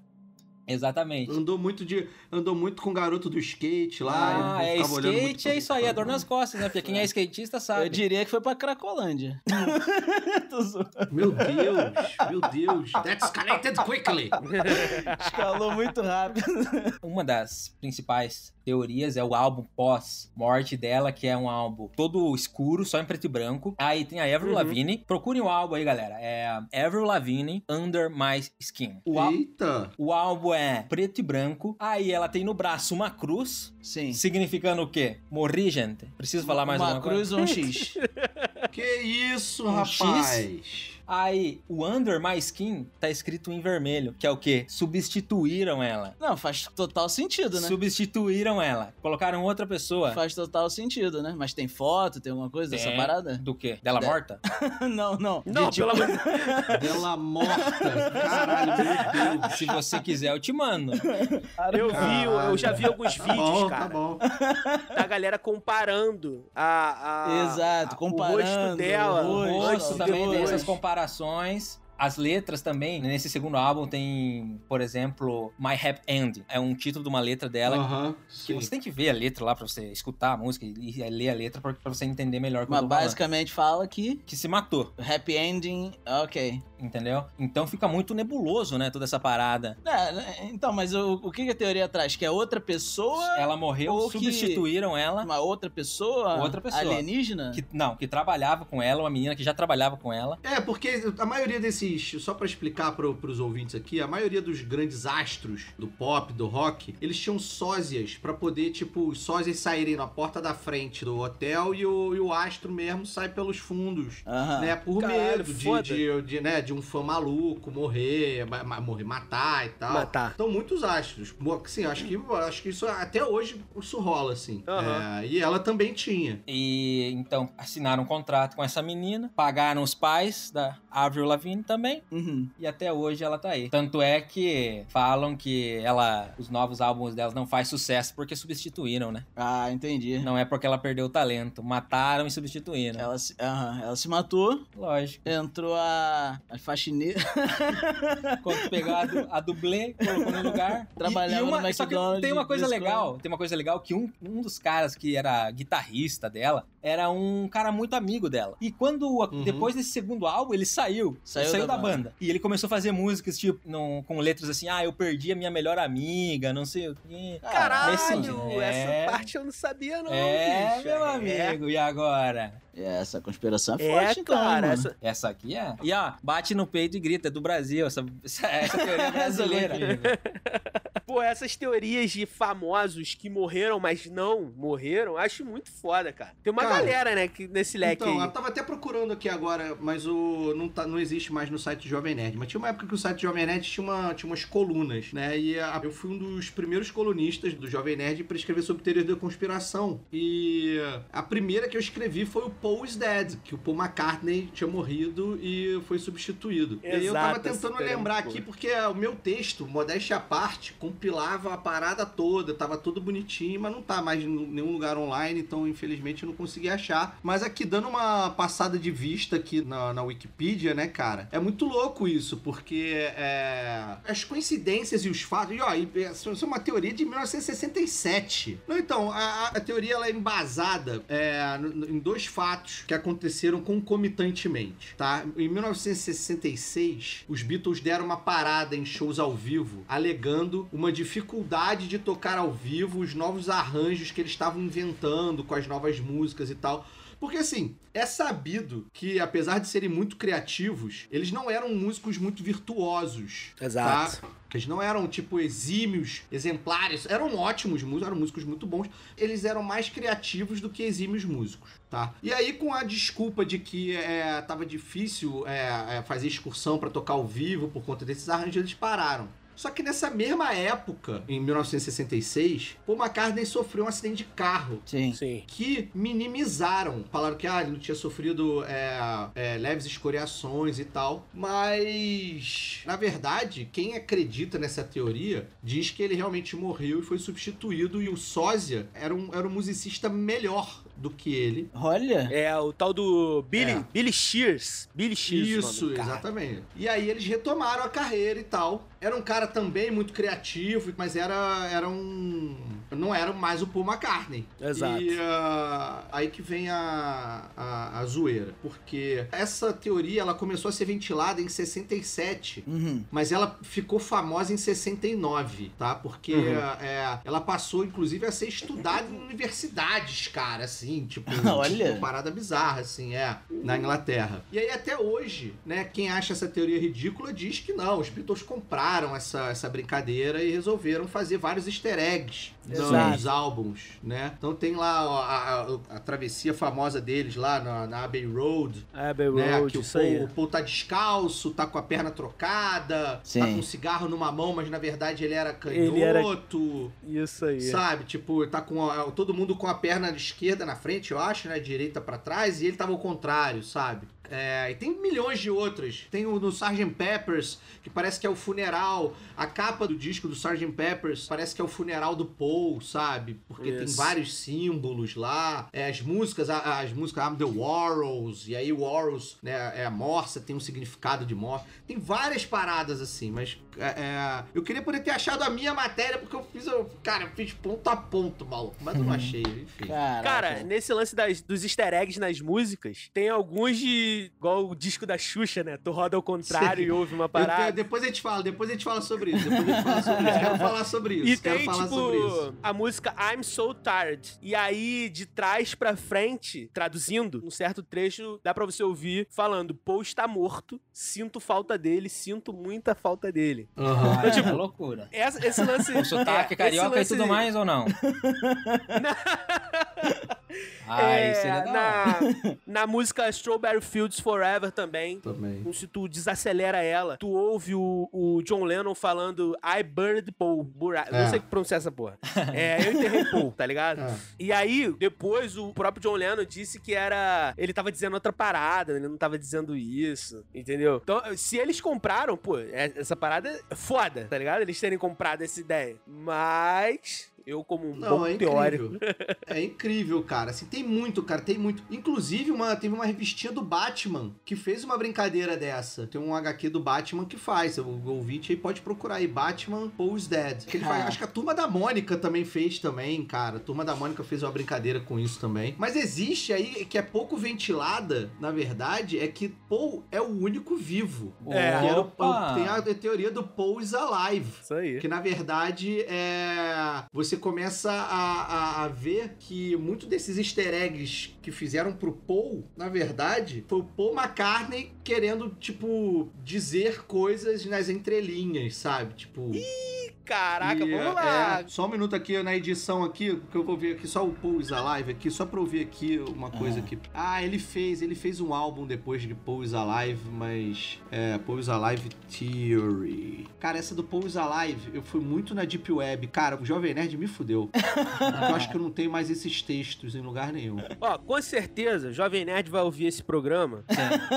S4: Exatamente.
S5: Andou muito de. Andou muito com o garoto do skate lá.
S4: Ah, é skate, é isso aí, é dor nas costas, né? Porque quem é skatista sabe.
S2: Eu diria que foi pra Cracolândia.
S5: Meu Deus, meu Deus. That's connected quickly.
S2: Escalou muito rápido.
S4: Uma das principais teorias é o álbum pós-morte dela, que é um álbum todo escuro, só em preto e branco. Aí tem a Avril
S3: Uhum.
S4: Lavigne. Procurem o álbum aí, galera. É Avril Lavigne Under My Skin. O,
S5: Eita.
S4: o álbum é preto e branco. Aí ela tem no braço uma cruz,
S2: Sim.
S4: significando o quê? Morri, gente. Preciso falar mais
S2: Uma
S4: alguma
S2: cruz
S4: coisa?
S2: ou um X?
S5: Que isso,
S4: Um
S5: rapaz.
S4: Aí, o Under My Skin tá escrito em vermelho, que é o quê? Substituíram ela.
S2: Não, faz total sentido, né?
S4: Substituíram ela. Colocaram outra pessoa.
S2: Faz total sentido, né? Mas tem foto, tem alguma coisa dessa parada?
S4: Do quê? Dela
S2: Da-
S4: morta?
S2: não, não.
S3: Não,
S2: De, tipo,
S3: pelo amor de
S5: Dela morta. Caralho, meu Deus.
S4: Se você quiser, eu te mando.
S3: Eu vi, eu já vi alguns
S5: Tá
S3: vídeos,
S5: bom,
S3: cara,
S5: tá bom.
S3: da galera comparando a, a-
S2: Exato,
S3: a-
S2: comparando
S3: o rosto dela,
S2: o
S4: O
S2: rosto,
S3: antes
S4: rosto também tem
S3: depois.
S4: essas comparações. As letras também, nesse segundo álbum, tem, por exemplo, My Happy End. É um título de uma letra dela. Que você tem que ver a letra lá pra você escutar a música e ler a letra pra, pra você entender melhor
S2: Mas
S4: falando.
S2: basicamente fala que
S4: Que se matou,
S2: happy ending, ok.
S4: Entendeu? Então fica muito nebuloso, né? Toda essa parada.
S2: É, né, então, mas o, o que que a teoria traz? Que é outra pessoa,
S4: Ela morreu,
S2: Ou que-
S4: substituíram ela.
S2: uma outra pessoa,
S4: Outra pessoa.
S2: alienígena?
S4: Que, não, que trabalhava com ela, uma menina que já trabalhava com ela.
S5: É, porque a maioria desses, só pra explicar pro, pros ouvintes aqui, a maioria dos grandes astros do pop, do rock, eles tinham sósias pra poder, tipo, os sósias saírem na porta da frente do hotel e o, e o astro mesmo sai pelos fundos.
S2: Aham.
S5: Né, por
S3: Caralho,
S5: medo de, de, de, né, de um fã maluco morrer, ma- morrer, matar e tal.
S3: Matar.
S5: Então, muitos astros. Assim, acho que, acho que isso até hoje isso rola, assim.
S3: Aham.
S5: É, e ela também tinha.
S4: E então assinaram um contrato com essa menina, pagaram os pais da Avril Lavigne também.
S2: Uhum.
S4: E até hoje ela tá aí. Tanto é que falam que ela, os novos álbuns dela não faz sucesso porque substituíram, né?
S2: Ah, entendi.
S4: Não é porque ela perdeu o talento, mataram e substituíram.
S2: Ela se, aham, ela se matou,
S4: Lógico.
S2: entrou a, a faxineira.
S4: Quando pegar a, du, a dublê, colocou no lugar.
S2: Trabalhava no
S4: só que
S2: McDonald's
S4: tem uma coisa legal, tem uma coisa legal que um, um dos caras que era guitarrista dela era um cara muito amigo dela. E quando
S5: Uhum.
S4: depois desse segundo álbum ele saiu,
S2: Saiu
S4: ele saiu
S2: da
S4: da, banda. E ele começou a fazer músicas tipo num- com letras assim, ah, eu perdi a minha melhor amiga, não sei o quê.
S3: Caralho,
S4: Nesse nível. É.
S3: essa parte eu não sabia não,
S4: É,
S3: bicho.
S4: meu
S3: É.
S4: amigo, e agora?
S2: É, essa conspiração é,
S3: É,
S2: forte, então,
S3: cara,
S2: mano.
S3: essa...
S4: Essa aqui é. E ó, bate no peito e grita, é do Brasil, essa, essa, essa teoria é brasileira.
S3: Pô, essas teorias de famosos que morreram, mas não morreram, acho muito foda, cara. Tem uma
S5: Cara,
S3: galera, né, que, nesse leque
S5: Então,
S3: aí.
S5: eu tava até procurando aqui agora, mas o não, tá, não existe mais no site do Jovem Nerd. Mas tinha uma época que o site do Jovem Nerd tinha, uma, tinha umas colunas, né? E a- eu fui um dos primeiros colunistas do Jovem Nerd pra escrever sobre teorias da conspiração. E a primeira que eu escrevi foi o Paul is Dead, que o Paul McCartney tinha morrido e foi substituído. e aí eu tava
S3: Exato,
S5: tentando
S3: é
S5: lembrar aqui, porque o meu texto, modéstia à parte, compilava a parada toda, tava tudo bonitinho, mas não tá mais em nenhum lugar online, então infelizmente eu não consegui achar. Mas aqui, dando uma passada de vista aqui na, na Wikipedia, né, cara? É muito louco isso, porque é, as coincidências e os fatos. E ó, e, é, isso é uma teoria de 1967. Não, então, a, a teoria ela é embasada é, em dois fatos que aconteceram concomitantemente, tá? Em 1966, os Beatles deram uma parada em shows ao vivo, alegando uma dificuldade de tocar ao vivo os novos arranjos que eles estavam inventando com as novas músicas e tal. Porque assim, é sabido que apesar de serem muito criativos, eles não eram músicos muito virtuosos.
S3: Exato.
S5: Tá? Eles não eram, tipo, exímios, exemplares. Eram ótimos músicos, eram músicos muito bons. Eles eram mais criativos do que exímios músicos, tá? E aí, com a desculpa de que é, tava difícil é, é, fazer excursão pra tocar ao vivo por conta desses arranjos, eles pararam. Só que nessa mesma época, em 1966, Paul McCartney sofreu um acidente de carro
S2: Sim.
S3: Sim.
S5: que minimizaram. Falaram que ah, ele não tinha sofrido é, é, leves escoriações e tal. Mas, na verdade, quem acredita nessa teoria diz que ele realmente morreu e foi substituído. E o Sósia era um, era um musicista melhor do que ele.
S2: Olha.
S3: É o tal do Billy,
S5: É.
S3: Billy Shears. Billy Shears.
S5: Isso, exatamente. E aí eles retomaram a carreira e tal. Era um cara também muito criativo, mas era, era um. Não era mais o Paul McCartney.
S3: Exato.
S5: E ah, aí que vem a, a, a zoeira. Porque essa teoria ela começou a ser ventilada em 67.
S2: Uhum.
S5: Mas ela ficou famosa em 69, tá? Porque
S3: Uhum.
S5: é, ela passou, inclusive, a ser estudada em universidades, cara, assim, tipo,
S2: Olha.
S5: uma parada bizarra, assim, é, na Inglaterra. E aí, até hoje, né, quem acha essa teoria ridícula diz que não, os Beatles compraram essa, essa brincadeira e resolveram fazer vários easter eggs
S3: Exato.
S5: nos álbuns, né? Então tem lá ó, a, a- a travessia famosa deles lá na, na Abbey Road,
S3: Abbey
S5: né?
S3: Road,
S5: Que o
S3: isso aí.
S5: Paul, o Paul tá descalço, tá com a perna trocada,
S2: Sim.
S5: tá com um cigarro numa mão, mas na verdade ele era canhoto.
S3: Ele era- Isso aí.
S5: Sabe, tipo, tá com a- todo mundo com a perna esquerda na frente, eu acho, né? Direita pra trás, e ele tava ao contrário, sabe? É, e tem milhões de outras. Tem o no Sgt. Peppers, que parece que é o funeral. A capa do disco do Sgt. Peppers parece que é o funeral do Paul, sabe? Porque tem
S3: Isso.
S5: vários símbolos lá. É, as músicas, a- as músicas I'm the Warrels, e aí o Warrels, né, é a morsa, tem um significado de morte. Tem várias paradas assim, mas é, é, eu queria poder ter achado a minha matéria, porque eu fiz, eu, cara, eu fiz ponto a ponto, maluco, mas eu não achei, enfim.
S2: Caraca.
S3: Cara, nesse lance das, dos easter eggs nas músicas, tem alguns de. Igual o disco da Xuxa, né? Tu roda ao contrário
S5: Sim.
S3: e ouve uma
S5: Eu-
S3: parada.
S5: depois a gente fala, depois a gente fala sobre isso, depois a gente fala sobre isso. Quero falar sobre isso,
S3: E
S5: quero
S3: tem,
S5: falar
S3: tipo,
S5: sobre isso.
S3: a música I'm So Tired. E aí, de trás pra frente, traduzindo, um certo trecho, dá pra você ouvir falando: Paul está morto, sinto falta dele, sinto muita falta dele.
S5: Aham.
S4: Ah,
S3: tipo,
S4: é loucura.
S3: Essa- esse lance.
S4: Com sotaque
S3: é,
S4: carioca e tudo mais ou não? Ah,
S3: É,
S4: isso hora.
S3: na, na música Strawberry Fields Forever também.
S5: Também.
S3: Se tu desacelera ela, tu ouve o, o John Lennon falando I burned Paul. Bura...
S5: É.
S3: Não sei pronunciar essa porra. É, eu enterrei Paul, tá ligado?
S5: É.
S3: E aí, depois, o próprio John Lennon disse que era. Ele tava dizendo outra parada, ele não tava dizendo isso, entendeu? Então, se eles compraram, pô, é- essa parada é foda, tá ligado? Eles terem comprado essa ideia. Mas. Eu, como um
S5: Não,
S3: bom
S5: é
S3: teórico.
S5: incrível. É incrível, cara. Assim, tem muito, cara, tem muito. Inclusive, uma, teve uma revistinha do Batman que fez uma brincadeira dessa. Tem um HQ do Batman que faz. O ouvinte aí pode procurar aí. Batman Paul's Dead. Que ele faz,
S2: Ah.
S5: acho que a Turma da Mônica também fez também, cara. A Turma da Mônica fez uma brincadeira com isso também. Mas existe aí, que é pouco ventilada, na verdade, é que Paul é o único vivo.
S3: É.
S5: Que era o-
S4: Opa!
S5: tem a teoria do Paul is Alive.
S3: Isso aí.
S5: Que na verdade é. Você começa a, a, a ver que muito desses easter eggs que fizeram pro Paul, na verdade, foi o Paul McCartney querendo, tipo, dizer coisas nas entrelinhas, sabe? Tipo.
S3: Caraca,
S5: e,
S3: vamos lá.
S5: é, só um minuto aqui na edição aqui, que eu vou ver aqui só o is Alive aqui, só pra eu ver aqui uma coisa
S2: Ah.
S5: aqui. Ah, ele fez, ele fez um álbum depois de is Alive, mas é, is Alive Theory. Cara, essa do is Alive, eu fui muito na Deep Web. Cara, o Jovem Nerd me fudeu. Eu acho que eu não tenho mais esses textos em lugar nenhum.
S3: Ó, com certeza, o Jovem Nerd vai ouvir esse programa.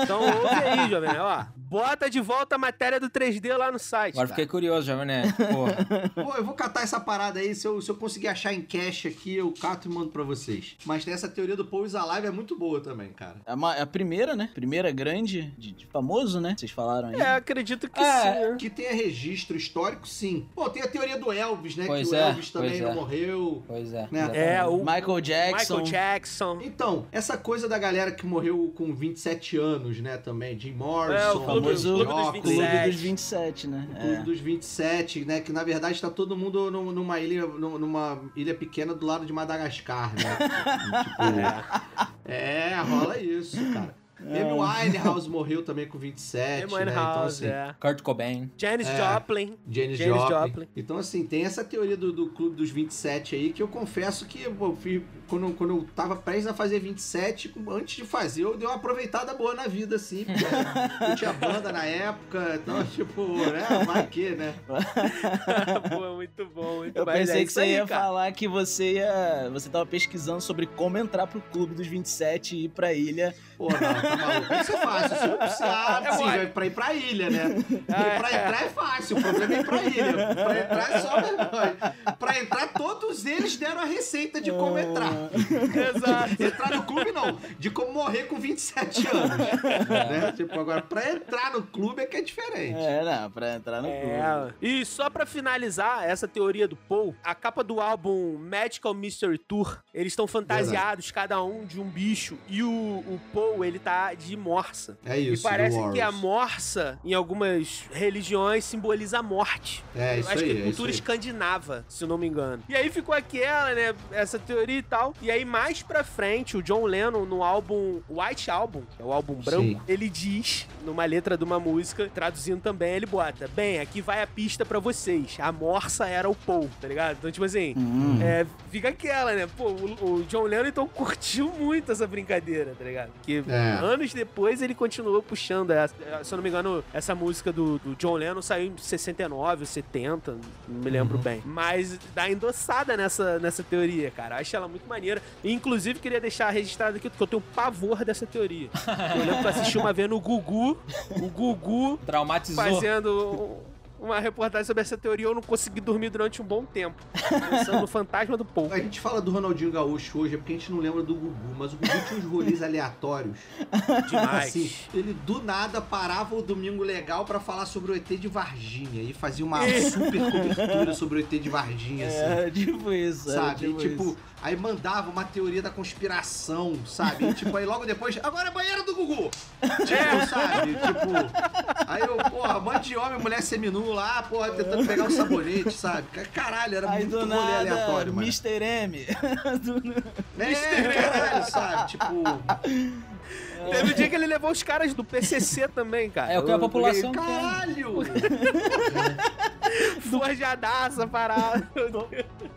S3: Então ouve aí, Jovem Nerd. Ó, bota de volta a matéria do 3D lá no site.
S4: Agora
S3: cara.
S4: fiquei curioso, Jovem Nerd. Porra.
S5: Pô, eu vou catar essa parada aí. Se eu, se eu conseguir achar em cache aqui, eu cato e mando pra vocês. Mas essa teoria do Paul is Alive é muito boa também, cara.
S2: É uma- é a primeira, né? Primeira grande de, de famoso, né? Vocês falaram aí.
S3: É, acredito que
S4: É.
S3: sim.
S5: Que tenha registro histórico, sim. Pô, tem a teoria do Elvis, né?
S4: Pois
S5: que o
S4: é,
S5: Elvis também
S4: pois
S5: não
S4: é.
S5: morreu.
S4: Pois é.
S5: Né?
S3: É, o
S2: Michael Jackson.
S3: Michael Jackson.
S5: Então, essa coisa da galera que morreu com 27 anos, né, também. Jim
S3: É,
S5: Morrison,
S3: o
S2: O
S3: Clube dos-
S2: famoso
S3: Clube dos
S5: Yoko,
S3: 27.
S2: Clube dos 27, né?
S5: o Clube
S2: É.
S5: dos 27, né? Que na verdade tá todo mundo num- numa ilha, num- numa ilha pequena do lado de Madagascar, né? tipo, é, rola isso, cara. Amy Winehouse morreu também com 27,
S3: Amy
S5: né? Então, assim,
S3: é.
S4: Kurt Cobain.
S3: Janis
S5: É.
S3: Joplin.
S5: Janis,
S3: Janis
S5: Joplin.
S3: Joplin.
S5: Então, assim, tem essa teoria do, do Clube dos 27 aí, que eu confesso que pô, fui- quando, quando eu tava prestes a fazer 27, antes de fazer, eu dei uma aproveitada boa na vida, assim. Porque eu tinha banda na época, então, tipo, né? Vai que, né?
S3: Pô, muito bom, muito
S2: Eu pensei
S3: é
S2: que você
S3: aí,
S2: ia
S3: cara.
S2: falar que você ia. Você tava pesquisando sobre como entrar pro clube dos 27 e ir pra ilha.
S5: Pô, não, tá maluco. Isso é fácil. Você não precisa, ah,
S3: É
S5: pra ir pra ilha, né?
S3: Ah,
S5: pra
S3: é.
S5: entrar é fácil, o problema é ir pra ilha. Pra entrar é só vergonha. Pra entrar, todos eles deram a receita de como entrar.
S3: Exato.
S5: Entrar no clube, não. De como morrer com 27 anos. né? Tipo, agora, pra entrar no clube é que é diferente.
S2: É, não, pra entrar no
S3: É. E só pra finalizar essa teoria do Paul, a capa do álbum Magical Mystery Tour, eles estão fantasiados, cada um de um bicho, e o, o Paul, ele tá de morsa.
S5: É isso,
S3: e parece que a morsa, em algumas religiões, simboliza a morte.
S5: É,
S3: Eu
S5: isso
S3: acho
S5: aí,
S3: que
S5: é
S3: cultura escandinava, se não me engano. E aí ficou aquela, né, essa teoria e tal. E aí mais pra frente, o John Lennon, no álbum White Album, que é o álbum branco,
S5: Sim.
S3: ele diz, numa letra de uma música, traduzindo também, ele bota, bem, aqui vai a pista pra vocês. A morsa era o Paul, tá ligado? Então, tipo assim,
S2: Hum.
S3: é, fica aquela, né? Pô, o, o John Lennon então curtiu muito essa brincadeira, tá ligado? Que
S5: É.
S3: anos depois ele continuou puxando essa. Se eu não me engano, essa música do, do John Lennon saiu em 69, 70, não me lembro bem. Mas dá endossada nessa, nessa teoria, cara. Acho ela muito maneira. E, inclusive, queria deixar registrado aqui que eu tenho pavor dessa teoria. eu lembro que eu assisti uma vez no Gugu, o Gugu
S4: Traumatizou.
S3: fazendo uma reportagem sobre essa teoria eu não consegui dormir durante um bom tempo. Pensando no fantasma do Paul.
S5: A gente fala do Ronaldinho Gaúcho hoje é porque a gente não lembra do Gugu, mas o Gugu tinha uns rolês aleatórios.
S3: Demais.
S5: Assim, ele do nada parava o Domingo Legal pra falar sobre o ET de Varginha e fazia uma super cobertura sobre o ET de Varginha, assim.
S2: É, tipo isso. era
S5: Sabe? E, tipo,
S2: isso.
S5: Aí mandava uma teoria da conspiração, sabe? E, tipo, aí logo depois, agora é banheiro do Gugu! Tipo, sabe? Tipo, aí eu, porra, um monte de homem, mulher seminu lá, porra, tentando pegar um sabonete, sabe? Caralho, era
S2: Aí
S5: muito
S2: do
S5: rolê
S2: nada,
S5: aleatório, mano.
S2: Mr. M.
S5: É, caralho, sabe? Tipo,
S3: Teve o dia que ele levou os caras do PCC também, cara.
S4: É o que a população
S5: caralho!
S3: Forjadaça, parada.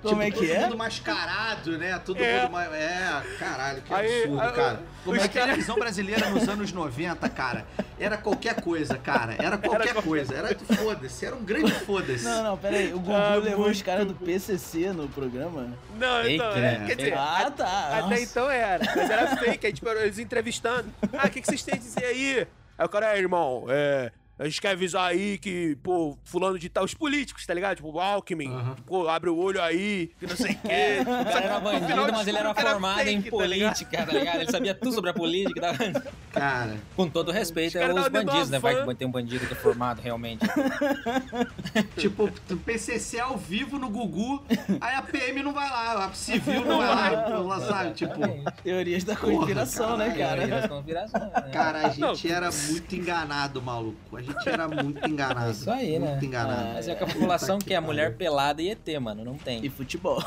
S2: Como é
S5: Tipo,
S2: que
S5: todo
S2: é?
S5: mundo mascarado, né? Todo
S3: É.
S5: mundo. ma- É, caralho, que
S3: Aí,
S5: absurdo,
S3: aí,
S5: cara. Como é que a
S3: caras-
S5: televisão brasileira nos anos 90, cara? Era qualquer coisa, cara. Era qualquer
S3: qualquer
S5: coisa. Era foda-se. Era um grande foda-se.
S2: Não, não, pera aí. O Gugu
S3: Ah,
S2: levou os caras do PCC no programa?
S3: Não,
S4: Fake,
S3: então,
S4: né?
S3: é, quer dizer,
S2: Ah, tá.
S3: até
S2: Nossa.
S3: então era. Mas era fake, aí tipo, eles entrevistando. Ah, o que, que vocês têm a dizer aí? Aí o cara, é, irmão, é. A gente quer avisar aí que, pô, fulano de tal, os políticos, tá ligado? Tipo, o Alckmin,
S5: Aham.
S3: pô, abre o olho aí, que não sei o quê.
S4: O cara era bandido, mas ele era formado em
S3: fake, tá ligado?
S4: política, tá ligado? Ele sabia tudo sobre a política. tá?
S5: Cara.
S4: Com todo respeito,
S3: Os
S4: é os bandidos, né? Vai que tem um bandido que é formado realmente.
S5: Tipo, PCC ao vivo no Gugu, aí a PM não vai lá, a civil não vai lá, não lá, sabe? Tipo,
S2: Teorias da conspiração, né,
S4: Teoria
S2: cara?
S4: das conspirações, né?
S5: cara, a gente
S3: Não.
S5: era muito enganado, maluco. A gente era muito enganado.
S4: É isso aí, né?
S5: Muito enganado.
S4: Mas é que a população
S5: Puta
S4: quer a mulher pelada e ET, mano. Não tem.
S2: E futebol.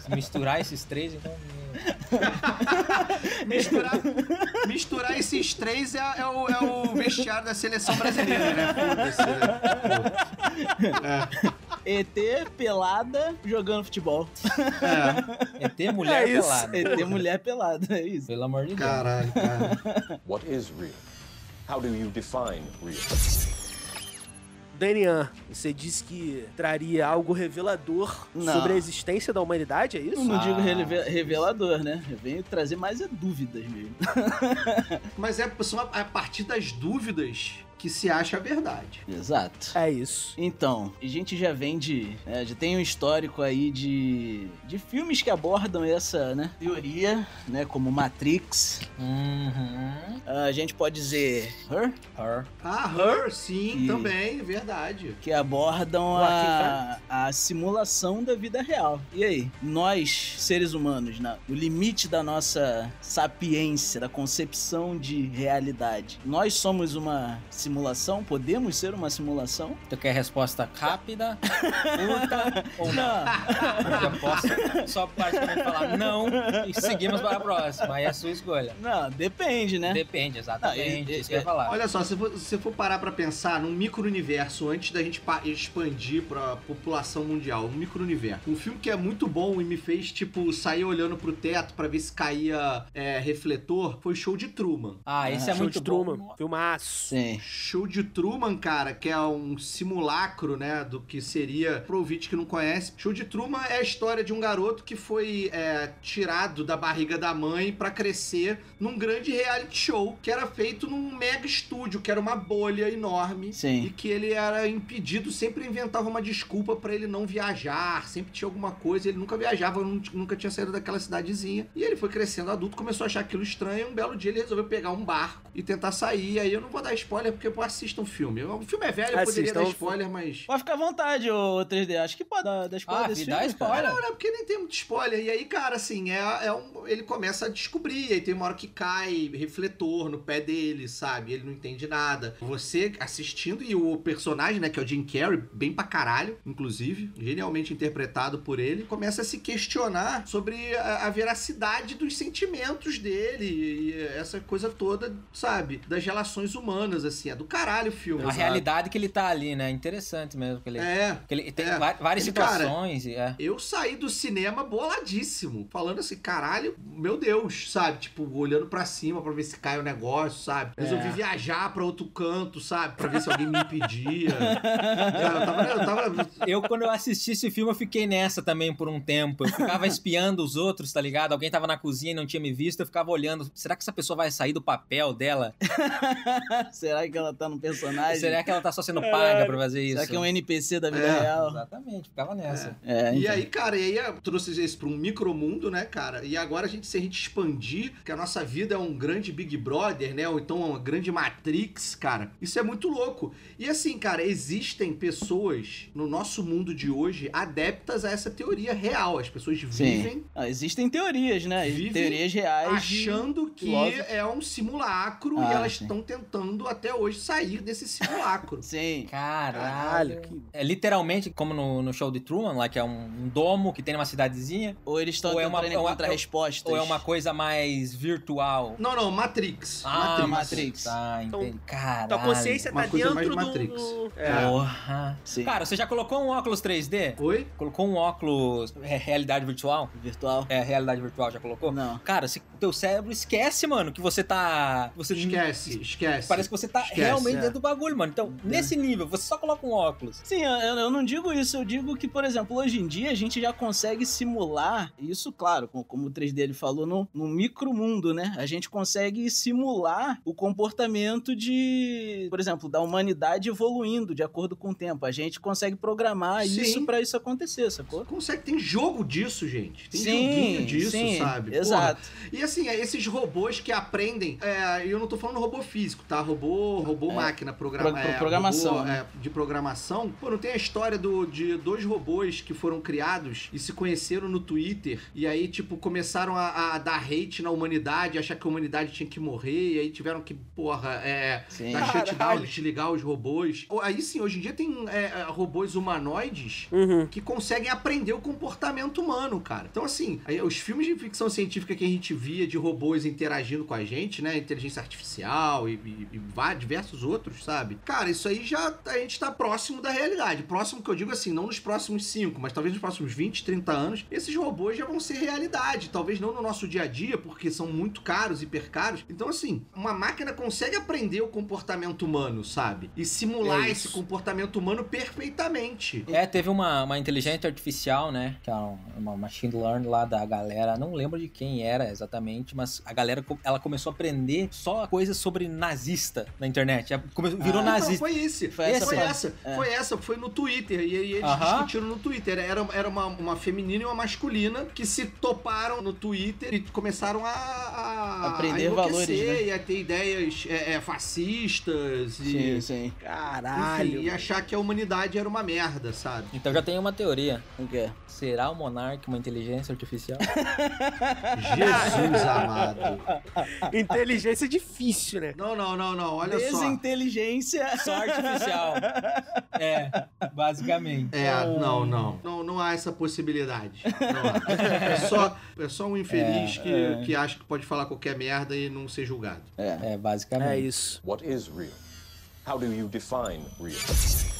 S4: Se misturar esses três, então.
S5: Misturar, misturar esses três é, é o, é o vestiário da seleção brasileira, né? Foda-se. né?
S2: ET pelada jogando futebol.
S5: É,
S4: ET mulher
S3: É
S4: pelada.
S2: ET mulher pelada, é isso.
S4: Pelo amor de Deus.
S5: caralho, cara.
S7: What is real? How do you define real?
S3: Danian, você disse que traria algo revelador
S2: Não.
S3: sobre a existência da humanidade, é
S2: Eu
S3: isso?
S2: não digo
S4: Ah.
S2: releve- revelador, né? Eu venho trazer mais é dúvidas mesmo.
S5: Mas é são a, a partir das dúvidas que se acha a verdade.
S2: Exato.
S3: É isso.
S2: Então, a gente já vem de. né, já tem um histórico aí de. de filmes que abordam essa, né? Teoria, né? Como Matrix.
S4: Uhum.
S2: A gente pode dizer. Her?
S4: Her.
S5: Ah, Her, sim,
S2: E-
S5: também, verdade.
S2: Que abordam a, a simulação da vida real. E aí? Nós, seres humanos, na, no limite da nossa sapiência, da concepção de realidade, nós somos uma simulação simulação? Podemos ser uma simulação?
S4: Tu quer resposta rápida, curta ou não? Eu já posso só praticamente falar não e seguimos para a próxima. Aí é a sua escolha.
S2: Não, depende, né?
S4: Depende, exatamente.
S2: Não, e-
S4: isso que eu ia falar.
S5: Olha só, se for- se for parar pra pensar num micro-universo antes da gente pa- expandir pra população mundial, um micro-universo. Um filme que é muito bom e me fez, tipo, sair olhando pro teto pra ver se caía é, refletor foi Show de Truman.
S4: Ah, esse
S2: Ah,
S4: é
S3: Show
S4: muito
S3: de Truman.
S4: bom.
S3: Filmaço.
S2: Sim.
S5: Show de Truman, cara, que é um simulacro, né, do que seria, pro ouvinte que não conhece, Show de Truman é a história de um garoto que foi é, tirado da barriga da mãe pra crescer num grande reality show, que era feito num mega estúdio, que era uma bolha enorme.
S2: Sim.
S5: E que ele era impedido, sempre inventava uma desculpa pra ele não viajar, sempre tinha alguma coisa, ele nunca viajava, nun- nunca tinha saído daquela cidadezinha. E ele foi crescendo adulto, começou a achar aquilo estranho, e um belo dia ele resolveu pegar um barco e tentar sair. E aí eu não vou dar spoiler, porque pô, assistam o filme. O filme é velho, eu poderia dar spoiler, mas...
S2: Pode ficar à vontade, ô 3D. Acho que pode dar, dar spoiler
S4: Ah,
S2: desse
S4: me dá
S2: filme, cara.
S4: spoiler.
S5: Não, não, porque nem tem muito spoiler. E aí, cara, assim, é, é um, ele começa a descobrir. Aí tem uma hora que cai refletor no pé dele, sabe? Ele não entende nada. Você assistindo e o personagem, né, que é o Jim Carrey, bem pra caralho, inclusive, genialmente interpretado por ele, começa a se questionar sobre a, a veracidade dos sentimentos dele e essa coisa toda, sabe? Das relações humanas, assim. Do caralho o filme.
S4: A
S5: sabe?
S4: realidade que ele tá ali, né? Interessante mesmo. Que ele,
S5: É.
S4: que ele tem
S5: é.
S4: várias
S5: Ele, cara,
S4: situações. e é.
S5: Eu saí do cinema boladíssimo, falando assim, caralho, meu Deus, sabe? Tipo, olhando pra cima pra ver se cai o negócio, sabe? Resolvi
S2: É.
S5: viajar pra outro canto, sabe? Pra ver se alguém me impedia. Cara, eu tava, eu tava
S4: Eu, quando eu assisti esse filme, eu fiquei nessa também por um tempo. Eu ficava espiando os outros, tá ligado? Alguém tava na cozinha e não tinha me visto, eu ficava olhando. Será que essa pessoa vai sair do papel dela?
S2: Será que ela tá no personagem?
S4: Será que ela tá só sendo paga pra fazer isso?
S2: Será que é um NPC da vida
S5: É.
S2: real?
S4: Exatamente, ficava nessa.
S2: É,
S5: E
S2: então.
S5: aí, cara, e aí eu trouxe isso pra um micromundo, né, cara? E agora a gente, se a gente expandir, que a nossa vida é um grande Big Brother, né? Ou então uma grande Matrix, cara. Isso é muito louco. E assim, cara, existem pessoas no nosso mundo de hoje adeptas a essa teoria real. As pessoas vivem
S2: Sim. Ah, existem teorias, né?
S5: Vivem
S2: teorias reais.
S5: achando que
S2: filósofos.
S5: é um simulacro
S2: Ah,
S5: e elas estão tentando até hoje sair desse simulacro.
S2: Sim.
S4: Caralho.
S3: que-
S4: É literalmente como no, no show de Truman, lá que é um, um domo que tem numa cidadezinha.
S2: Ou eles estão
S4: Ou é
S2: tentando
S4: uma- é uma-
S2: encontrar respostas.
S4: Ou é uma coisa mais virtual?
S5: Não, não, Matrix.
S4: Ah,
S5: Matrix.
S2: Matrix.
S4: Tá,
S3: Então,
S4: entendi. Caralho.
S3: Tua consciência
S5: uma
S3: tá
S5: coisa mais
S3: dentro
S5: Matrix.
S3: do...
S5: É.
S4: Porra.
S2: Sim.
S4: Cara, você já colocou um óculos 3D?
S5: Oi?
S4: Colocou um óculos é, realidade virtual?
S2: Virtual.
S4: É, realidade virtual, já colocou?
S2: Não.
S4: Cara, se, teu cérebro esquece, mano, que você tá. Você
S5: Esquece, esquece.
S4: Parece que você tá
S5: Esquece,
S4: realmente
S5: é.
S4: dentro do bagulho, mano. Então, nesse nível, você só coloca um óculos.
S2: Sim, eu, eu não digo isso, eu digo que, por exemplo, hoje em dia a gente já consegue simular, isso, claro, como, como o 3D ele falou, no, no micromundo, né? A gente consegue simular o comportamento de, por exemplo, da humanidade evoluindo de acordo com o tempo. A gente consegue programar
S5: Sim.
S2: isso pra isso acontecer, sacou?
S5: Consegue, tem jogo disso, gente. Tem
S2: sim,
S5: joguinho disso,
S2: sim,
S5: sabe? Porra.
S2: Exato.
S5: E assim, é esses robôs que aprendem, é, eu não tô falando robô físico, tá? Robô, robô
S2: É,
S5: máquina, programa,
S2: pro- pro-
S5: é,
S2: programação,
S5: robô,
S2: né?
S5: é, de programação. Pô, não tem a história do, de dois robôs que foram criados e se conheceram no Twitter e aí, tipo, começaram a, a dar hate na humanidade, achar que a humanidade tinha que morrer e aí tiveram que, porra, é,
S2: Sim.
S5: dar shutdown, desligar os robôs. Ou- Aí sim, hoje em dia tem é, robôs humanoides
S3: Uhum.
S5: que conseguem aprender o comportamento humano, cara. Então, assim, aí, os filmes de ficção científica que a gente via de robôs interagindo com a gente, né? Inteligência artificial e, e, e vá- diversos outros, sabe? Cara, isso aí já a gente tá próximo da realidade. Próximo que eu digo assim, não nos próximos 5, mas talvez nos próximos 20, 30 anos, esses robôs já vão ser realidade. Talvez não no nosso dia a dia, porque são muito caros, hiper caros. Então, assim, uma máquina consegue aprender o comportamento humano, sabe? E simular
S3: É
S5: esse comportamento humano perfeitamente.
S4: É, teve uma, uma inteligência artificial, né? Que é um- uma machine learning lá da galera. Não lembro de quem era exatamente, mas a galera ela começou a aprender só coisas sobre nazista na internet. Ela come- Virou
S2: Ah,
S5: Não,
S4: nazista.
S5: foi esse.
S2: Foi
S5: Foi
S2: essa
S5: essa,
S2: parte. É.
S5: foi essa, foi no Twitter. E aí eles
S4: Aham.
S5: discutiram no Twitter. Era, era uma, uma feminina e uma masculina que se toparam no Twitter e começaram a, a
S2: Aprender
S5: a
S2: valores, né?
S5: e a ter ideias é, é, fascistas
S2: Sim,
S5: e,
S2: sim.
S3: Caralho.
S5: enfim, e achar que a humanidade era uma merda, sabe?
S4: Então já tem uma teoria.
S2: O quê?
S4: Será o Monark uma inteligência artificial?
S5: Jesus amado.
S3: Inteligência é difícil, né?
S5: Não, não, não, não. Olha só.
S2: Mais
S5: só.
S2: inteligência.
S4: Só artificial. É, basicamente.
S5: É, não, não, não. Não há essa possibilidade. Não há. É, só, é só um infeliz
S2: É,
S5: que,
S2: é.
S5: que acha que pode falar qualquer merda e não ser julgado.
S4: É, basicamente.
S3: É isso.
S7: What is real? How do you define real?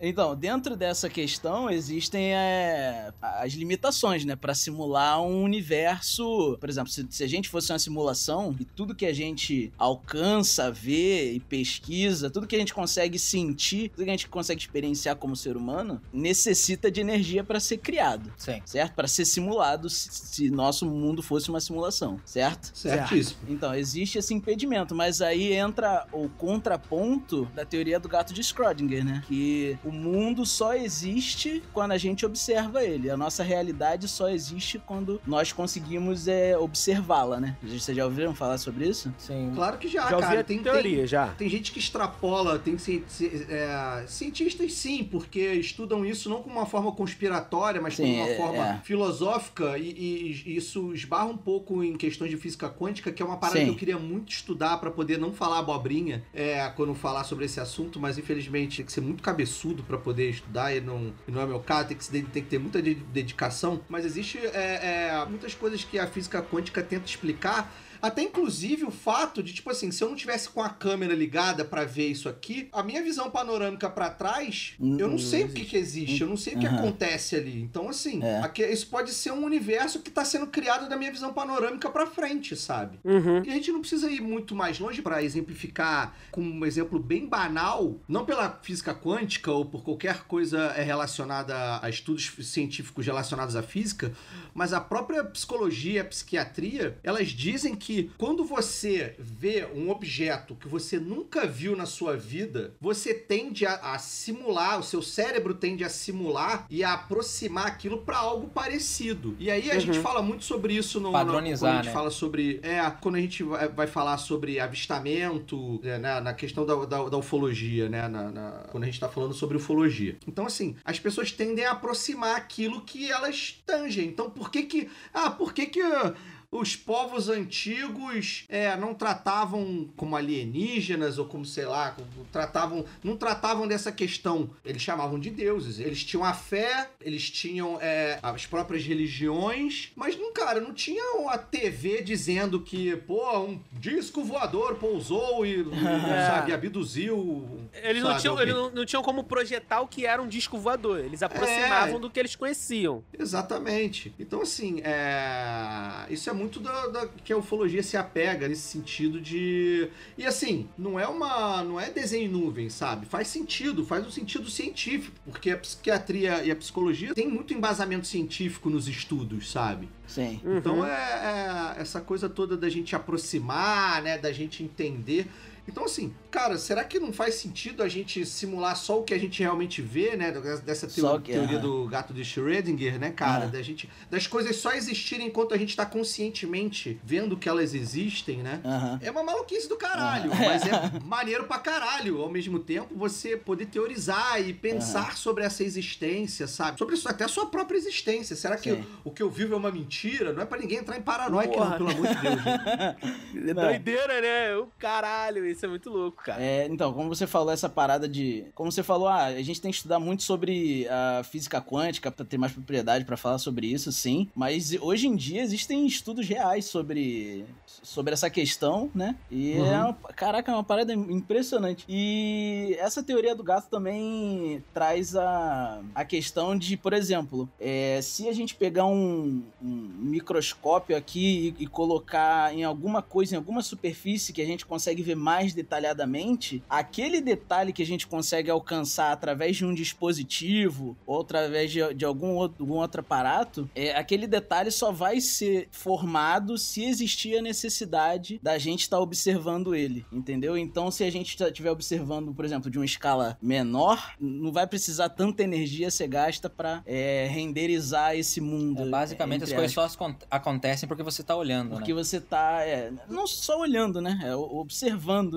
S2: Então, dentro dessa questão existem é, as limitações, né? Pra simular um universo. Por exemplo, se, se a gente fosse uma simulação e tudo que a gente alcança, vê e pesquisa, tudo que a gente consegue sentir, tudo que a gente consegue experienciar como ser humano, necessita de energia pra ser criado.
S4: Sim.
S2: Certo? Pra ser simulado se, se nosso mundo fosse uma simulação, certo?
S5: Certíssimo.
S2: Então, existe esse impedimento, mas aí entra o contraponto da teoria do gato de Schrödinger, né? Que o mundo só existe quando a gente observa ele. A nossa realidade só existe quando nós conseguimos é, observá-la, né? Vocês já ouviram falar sobre isso?
S4: Sim.
S5: Claro que já,
S3: já ouvi
S5: cara.
S3: a
S5: Tem,
S3: teoria,
S5: tem,
S3: já.
S5: tem gente que extrapola, tem ci- ci- é, cientistas sim, porque estudam isso não como uma forma conspiratória, mas
S2: Sim,
S5: como uma
S2: é,
S5: forma
S2: é.
S5: filosófica e, e- e isso esbarra um pouco em questões de física quântica, que é uma parada
S2: Sim.
S5: que eu queria muito estudar pra poder não falar abobrinha é, quando falar sobre esse assunto, mas infelizmente tem que ser muito cabeçudo pra poder estudar e não, e não é meu caso, tem que, tem que ter muita de- dedicação, mas existe é, é, muitas coisas que a física quântica tenta explicar até inclusive o fato de, tipo assim, se eu não tivesse com a câmera ligada pra ver isso aqui, a minha visão panorâmica pra trás,
S2: Hum,
S5: eu não sei
S2: não
S5: o que, que existe, eu não sei o que
S2: Aham.
S5: acontece ali. Então, assim,
S2: É.
S5: aqui- isso pode ser um universo que tá sendo criado da minha visão panorâmica pra frente, sabe?
S3: Uhum.
S5: E a gente não precisa ir muito mais longe pra exemplificar com um exemplo bem banal, não pela física quântica ou por qualquer coisa é, relacionada a estudos científicos relacionados à física, mas a própria psicologia e a psiquiatria, elas dizem que quando você vê um objeto que você nunca viu na sua vida, você tende a, a simular, o seu cérebro tende a simular e a aproximar aquilo pra algo parecido. E aí a
S3: Uhum.
S5: gente fala muito sobre isso no
S4: Padronizar,
S5: quando a gente
S4: né?
S5: fala sobre é quando a gente vai, falar sobre avistamento é, né, na questão da, da, da ufologia né na- na- quando a gente tá falando sobre ufologia então assim as pessoas tendem a aproximar aquilo que elas tangem então por que que ah por que que ah, os povos antigos é, não tratavam como alienígenas ou como sei lá, como tratavam, não tratavam dessa questão. Eles chamavam de deuses. Eles tinham a fé, eles tinham é, as próprias religiões, mas não, cara, não tinham a TV dizendo que, pô, um disco voador pousou e, sabe, abduziu.
S3: Eles, não
S5: sabe,
S3: tinham,
S5: alguém.
S3: eles não, não tinham como projetar o que era um disco voador. Eles aproximavam
S5: É.
S3: do que eles conheciam.
S5: Exatamente. Então, assim, é... isso é muito da, da- que a ufologia se apega nesse sentido de. E assim, não é uma. não é desenho em nuvem, sabe? Faz sentido, faz um sentido científico, porque a psiquiatria e a psicologia tem muito embasamento científico nos estudos, sabe?
S2: Sim.
S5: Então
S3: Uhum.
S5: é, é essa coisa toda da gente aproximar, né? Da gente entender. Então, assim, cara, será que não faz sentido a gente simular só o que a gente realmente vê, né? Dessa teo-
S2: Só o que-
S5: teoria
S2: aham.
S5: do gato de Schrödinger, né, cara?
S2: Aham.
S5: Da gente, das coisas só existirem enquanto a gente tá conscientemente vendo que elas existem, né?
S2: Aham.
S5: É uma maluquice do caralho, mas é maneiro pra caralho. Ao mesmo tempo, você poder teorizar e pensar sobre essa existência, sabe? Sobre isso, até a sua própria existência. Será que
S2: Sim.
S5: o que eu vivo é uma mentira? Não é pra ninguém entrar em paranoia, pelo amor de Deus.
S3: É doideira, né? O caralho, isso é muito louco, cara.
S2: É, então, como você falou, essa parada de. Como você falou, ah, a gente tem que estudar muito sobre a física quântica pra ter mais propriedade pra falar sobre isso, sim. Mas hoje em dia existem estudos reais sobre, sobre essa questão, né? E
S5: Uhum.
S2: é uma, caraca, é uma parada impressionante. E essa teoria do gato também traz a, a questão de, por exemplo, é, se a gente pegar um, um microscópio aqui e, e colocar em alguma coisa, em alguma superfície que a gente consegue ver mais detalhadamente, aquele detalhe que a gente consegue alcançar através de um dispositivo ou através de, de algum, outro, algum outro aparato, é, aquele detalhe só vai ser formado se existir a necessidade da gente estar observando ele, entendeu? Então, se a gente estiver observando, por exemplo, de uma escala menor, não vai precisar tanta energia ser gasta para renderizar esse mundo.
S4: É, basicamente, as coisas só acon- acontecem porque você tá olhando,
S2: porque
S4: né?
S2: você tá, é, não só olhando, né? É,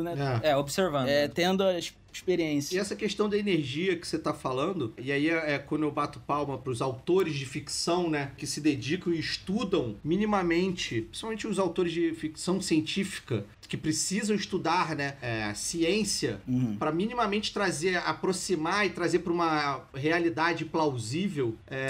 S2: observando, né?
S5: É.
S4: É, observando.
S2: É,
S4: né?
S2: tendo a es-
S5: E
S2: experiência.
S5: essa questão da energia que você tá falando, e aí é, é quando eu bato palma pros autores de ficção, né, que se dedicam e estudam minimamente, principalmente os autores de ficção científica, que precisam estudar, né, é, ciência,
S2: Uhum.
S5: para minimamente trazer, aproximar e trazer para uma realidade plausível é,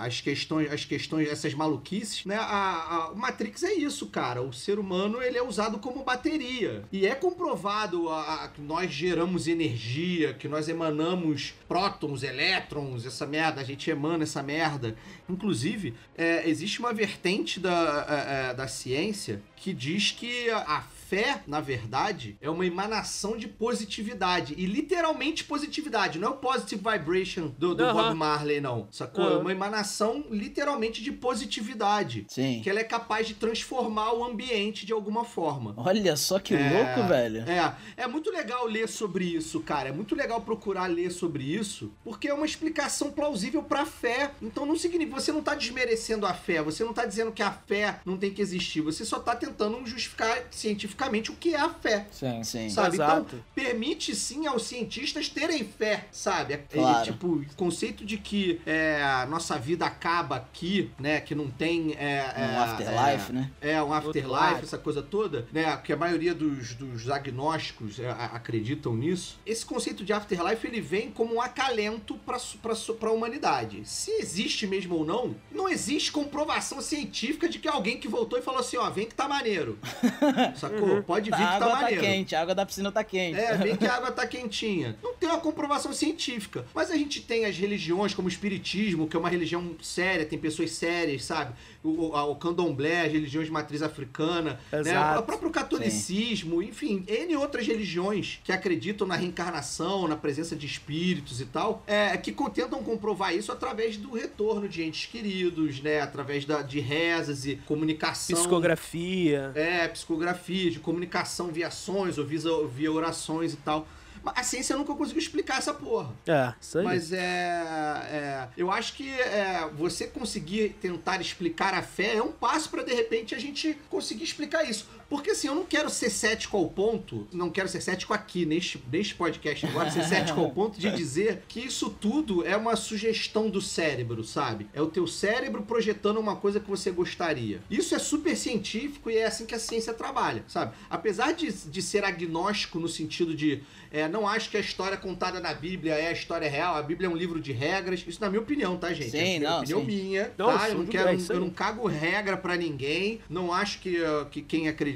S5: as questões, as questões, essas maluquices, né? A, a- o Matrix é isso, cara. O ser humano ele é usado como bateria e é comprovado a- a- que nós geramos energia, que nós emanamos prótons, elétrons, essa merda, a gente emana essa merda. Inclusive, é, existe uma vertente da, é, é, da ciência que diz que a fé, na verdade, é uma emanação de positividade. E literalmente positividade. Não é o positive vibration do, do
S3: Aham.
S5: Bob Marley, não. Sacou? É
S3: Aham.
S5: uma emanação literalmente de positividade.
S2: Sim.
S5: Que ela é capaz de transformar o ambiente de alguma forma.
S2: Olha só que
S5: É,
S2: louco, velho.
S5: É, é muito legal ler sobre isso, cara. É muito legal procurar ler sobre isso, porque é uma explicação plausível pra fé. Então não significa você não tá desmerecendo a fé, você não tá dizendo que a fé não tem que existir, você só tá tentando justificar cientificamente o que é a fé.
S4: Sim.
S2: Sim.
S5: Sabe?
S3: Exato.
S5: Então, permite sim aos cientistas terem fé, sabe? É- é,
S2: Claro.
S5: tipo, o conceito de que é, a nossa vida acaba aqui, né? Que não tem. É,
S2: Um
S5: é,
S2: afterlife,
S5: é,
S2: né?
S5: é, um afterlife, essa coisa toda, né? Que a maioria dos, dos agnósticos é, a- acreditam nisso. Esse conceito de afterlife, ele vem como um acalento pra, su- pra, su- pra humanidade. Se existe mesmo ou não, não existe comprovação científica de que alguém que voltou e falou assim, ó, vem que tá maneiro. Sacou? Pode vir
S2: A
S5: que tá
S2: água tá
S5: maneiro.
S2: quente, a água da piscina tá quente.
S5: É, bem que a água tá quentinha. Não tem uma comprovação científica. Mas a gente tem as religiões, como o Espiritismo, que é uma religião séria, tem pessoas sérias, sabe? O, o, candomblé, as religiões de matriz africana, né? O próprio catolicismo, enfim, N outras religiões que acreditam na reencarnação, na presença de espíritos e tal, é, que tentam comprovar isso através do retorno de entes queridos, né? Através da, de rezas e comunicação.
S3: Psicografia.
S5: É, psicografia, de comunicação via sons ou via, via orações e tal. A ciência nunca conseguiu explicar essa porra.
S3: É, isso aí.
S5: Mas é, é, Eu acho que é, você conseguir tentar explicar a fé é um passo pra de repente a gente conseguir explicar isso. Porque assim, eu não quero ser cético ao ponto, não quero ser cético aqui neste, neste podcast agora, ser cético ao ponto de dizer que isso tudo é uma sugestão do cérebro, sabe? É o teu cérebro projetando uma coisa que você gostaria. Isso é super científico e é assim que a ciência trabalha, sabe? Apesar de, de ser agnóstico no sentido de é, não acho que a história contada na Bíblia é a história real. A Bíblia é um livro de regras. Isso na minha opinião, tá, gente?
S2: Sim,
S5: é
S2: não,
S5: opinião
S2: sim.
S5: minha,
S3: Não,
S5: tá? Eu não quero,
S3: isso
S5: eu não cago regra pra ninguém. Não acho que, que quem acredita,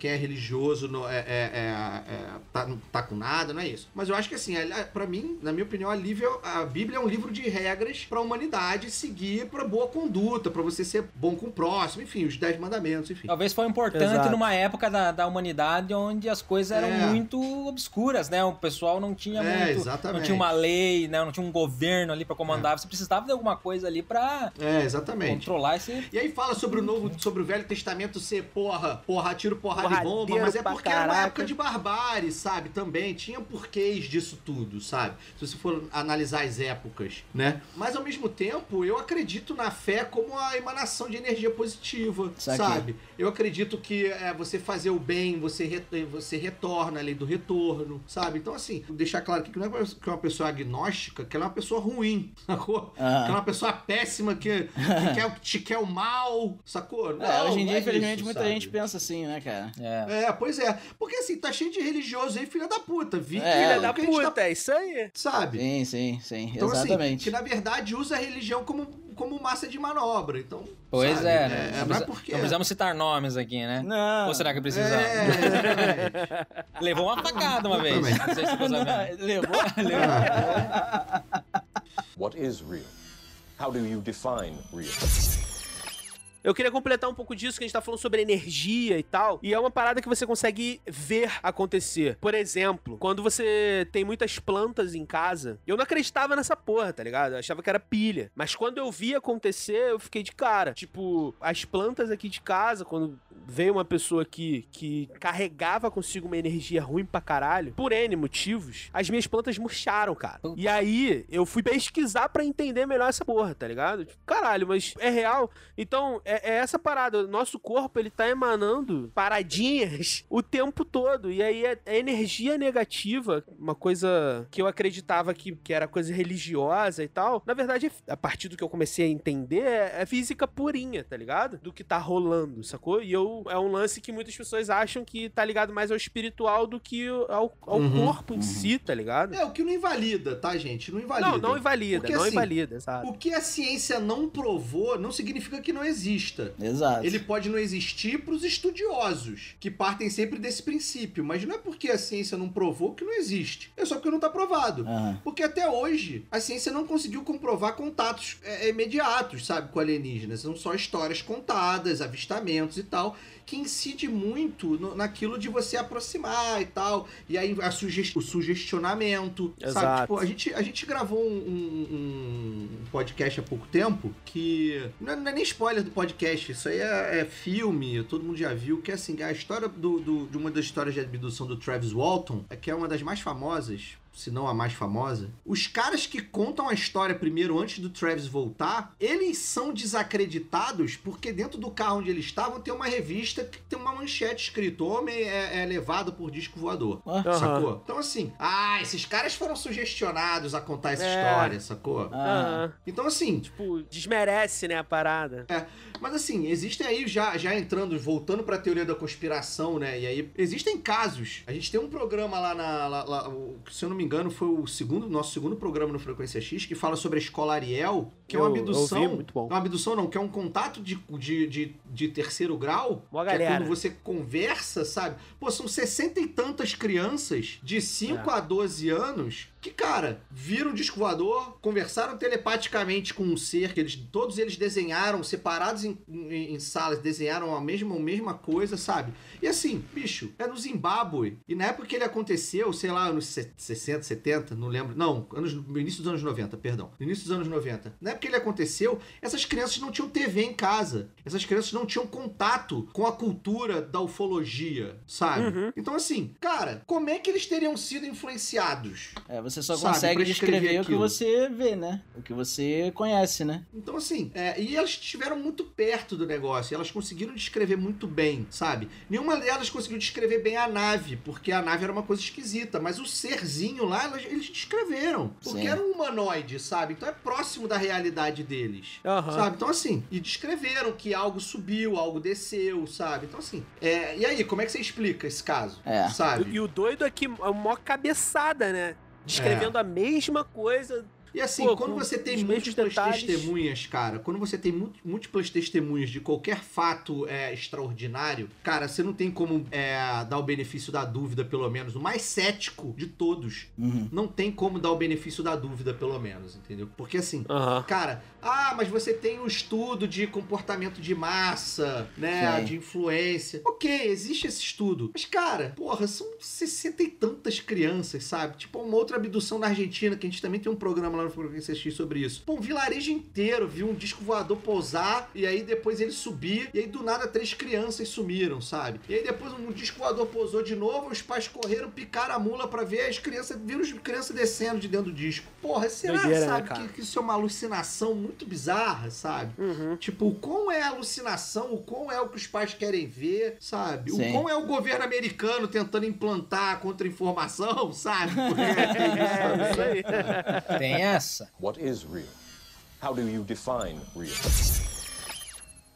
S5: quem é religioso, não, é, é- é- é- tá, não tá com nada, não é isso. Mas eu acho que assim, a- pra mim, na minha opinião, a, Lívia- a Bíblia é um livro de regras pra humanidade seguir pra boa conduta, pra você ser bom com o próximo, enfim, os dez mandamentos, enfim.
S4: Talvez foi importante
S3: Exato.
S4: numa época da, da humanidade onde as coisas eram
S5: É.
S4: muito obscuras, né? O pessoal não tinha
S5: É,
S4: muito.
S5: exatamente.
S4: Não tinha uma lei, né? Não tinha um governo ali pra comandar. Você precisava de alguma coisa ali pra
S5: É, exatamente.
S4: controlar esse.
S5: E aí fala sobre o novo, sobre o Velho Testamento ser porra, porra, tiro, porrada e bomba,
S3: Porradeiro
S5: mas é porque era uma época de barbárie, sabe? Também tinha porquês disso tudo, sabe? Se você for analisar as épocas, né? Mas ao mesmo tempo, eu acredito na fé como a emanação de energia positiva, sabe? Eu acredito que é, você fazer o bem, você, re- você retorna a lei do retorno, sabe? Então, assim, deixar claro aqui que não é que é uma pessoa agnóstica, que ela é uma pessoa ruim, sacou?
S2: Aham.
S5: Que é uma pessoa péssima que, que quer, te quer o mal, sacou? Não,
S2: É, hoje em dia,
S5: é
S2: infelizmente,
S5: isso,
S2: muita
S5: sabe?
S2: gente pensa assim, né, cara?
S4: É.
S5: É, pois é. Porque assim, tá cheio de religioso aí, filha da puta. Vi
S2: É.
S3: Filha
S5: que
S3: da
S5: gente
S3: puta,
S5: tá-
S3: é isso aí.
S5: sabe?
S2: Sim, sim, sim.
S5: Então, assim,
S2: Exatamente.
S5: que na verdade usa a religião como, como massa de manobra. Então,
S4: Pois
S5: sabe?
S4: é, né?
S5: é,
S4: não,
S5: é
S4: precisa-
S5: porque...
S4: não precisamos citar nomes aqui, né?
S2: Não.
S4: Ou será que precisamos?
S5: É, exatamente.
S4: Levou uma facada uma vez. Não sei se você
S2: Não, levou, levou.
S7: What is real? How do you define real?
S3: Eu queria completar um pouco disso, que a gente tá falando sobre energia e tal. E é uma parada que você consegue ver acontecer. Por exemplo, quando você tem muitas plantas em casa, eu não acreditava nessa porra, tá ligado? Eu achava que era pilha. Mas quando eu vi acontecer, eu fiquei de cara. Tipo, as plantas aqui de casa, quando veio uma pessoa aqui que carregava consigo uma energia ruim pra caralho, por N motivos, as minhas plantas murcharam, cara. E aí, eu fui pesquisar pra entender melhor essa porra, tá ligado? Tipo, caralho, mas é real? Então, é, é essa parada. O nosso corpo, ele tá emanando paradinhas o tempo todo. E aí, é, é energia negativa, uma coisa que eu acreditava que, que era coisa religiosa e tal. Na verdade, a partir do que eu comecei a entender, é, é física purinha, tá ligado? Do que tá rolando, sacou? E eu o- é um lance que muitas pessoas acham que tá ligado mais ao espiritual do que ao, ao
S5: Uhum,
S3: corpo em si, tá ligado?
S5: É, o que não invalida, tá, gente? Não invalida.
S3: Não, não invalida,
S5: Porque,
S3: não
S5: assim,
S3: invalida, exato.
S5: O que a ciência não provou não significa que não
S2: Exato.
S5: Ele pode não existir para os estudiosos, que partem sempre desse princípio, mas não é porque a ciência não provou que não existe. É só porque não tá provado.
S2: Aham.
S5: Porque até hoje a ciência não conseguiu comprovar contatos é, imediatos, sabe, com alienígenas. São só histórias contadas, avistamentos e tal, que incide muito no- naquilo de você aproximar e tal. E aí a suge- o sugestionamento, sabe?
S3: Exato.
S5: Tipo, a gente, a gente gravou um, um- um podcast há pouco tempo que. Não é, não é nem spoiler do podcast, isso aí é, é filme, todo mundo já viu, que é assim, a história do, do- de uma das histórias de abdução do Travis Walton, é que é uma das mais famosas. Se não a mais famosa, os caras que contam a história primeiro antes do Travis voltar, eles são desacreditados porque dentro do carro onde eles estavam tem uma revista que tem uma manchete escrito: Homem é, é levado por disco voador.
S2: Ah.
S5: Sacou? Então, assim, ah, esses caras foram sugestionados a contar essa
S3: É.
S5: história, sacou? Então, assim,
S3: Tipo, desmerece, né, a parada.
S5: mas assim, existem aí, já, já entrando, voltando pra teoria da conspiração, né? E aí, existem casos. A gente tem um programa lá na. lá- lá, se eu não me engano, foi o segundo, nosso segundo programa no Frequência X, que fala sobre a escola Ariel, que é uma abdução.
S3: ouvi, muito bom.
S5: Não, abdução não, que é um contato de, de, de, de terceiro grau.
S3: Mó
S5: que é
S3: galera.
S5: quando você conversa, sabe? Pô, são 60 e tantas crianças de 5
S3: É.
S5: a 12 anos que, cara, viram o disco voador, conversaram telepaticamente com um ser que eles, todos eles desenharam, separados em, em- em salas, desenharam a mesma, a mesma coisa, sabe? E assim, bicho, é no Zimbábue. E na época que ele aconteceu, sei lá, anos se- 60, 70, não lembro. Não, anos, no início dos anos 90, perdão. No início dos anos 90. Na que ele aconteceu, essas crianças não tinham TV em casa. Essas crianças não tinham contato com a cultura da ufologia, sabe?
S3: Uhum.
S5: Então, assim, cara, como é que eles teriam sido influenciados?
S2: é, você só
S5: Sabe,
S2: consegue descrever o que você vê, né? O que você conhece, né?
S5: Então, assim, é, e elas estiveram muito perto do negócio, e elas conseguiram descrever muito bem, sabe? Nenhuma delas conseguiu descrever bem a nave, porque a nave era uma coisa esquisita, mas o serzinho lá, elas- eles descreveram, porque
S2: Sim.
S5: era um humanoide, sabe? Então é próximo da realidade deles.
S3: Aham.
S5: Sabe? Então, assim, e descreveram que algo subiu, algo desceu, sabe? Então, assim, é, e aí, como é que você explica esse caso?
S2: É.
S5: Sabe?
S3: E o doido é que é uma cabeçada, né? Descrevendo a mesma coisa.
S5: E assim,
S3: Pô,
S5: quando você tem múltiplas
S3: detalhes.
S5: testemunhas, cara, quando você tem múltiplas testemunhas de qualquer fato é, extraordinário, cara, você não tem como é, dar o benefício da dúvida, pelo menos. O mais cético de todos,
S2: Uhum.
S5: não tem como dar o benefício da dúvida, pelo menos, entendeu? Porque assim,
S3: Aham.
S5: Cara, ah, mas você tem um estudo de comportamento de massa, né?
S2: Sim.
S5: De influência. Ok, existe esse estudo. Mas, cara, porra, são 60 e tantas crianças, sabe? Tipo, uma outra abdução na Argentina, que a gente também tem um programa lá no X sobre isso. Pô, um vilarejo inteiro viu um disco voador pousar e aí depois ele subir e aí do nada três crianças sumiram, sabe? E aí depois um disco voador pousou de novo, os pais correram, picaram a mula pra ver as crianças, viram as crianças descendo de dentro do disco. Porra, será,
S3: Doideira, né,
S5: sabe,
S3: cara?
S5: que, que isso é uma alucinação muito bizarra, sabe?
S3: Uhum.
S5: Tipo, o quão é a alucinação, o quão é o que os pais querem ver, sabe?
S2: Sim.
S5: O quão é o governo americano tentando implantar a contra-informação, sabe? Isso
S3: É,
S5: também.
S3: isso aí.
S4: Tem essa.
S7: What is real? How do you define real?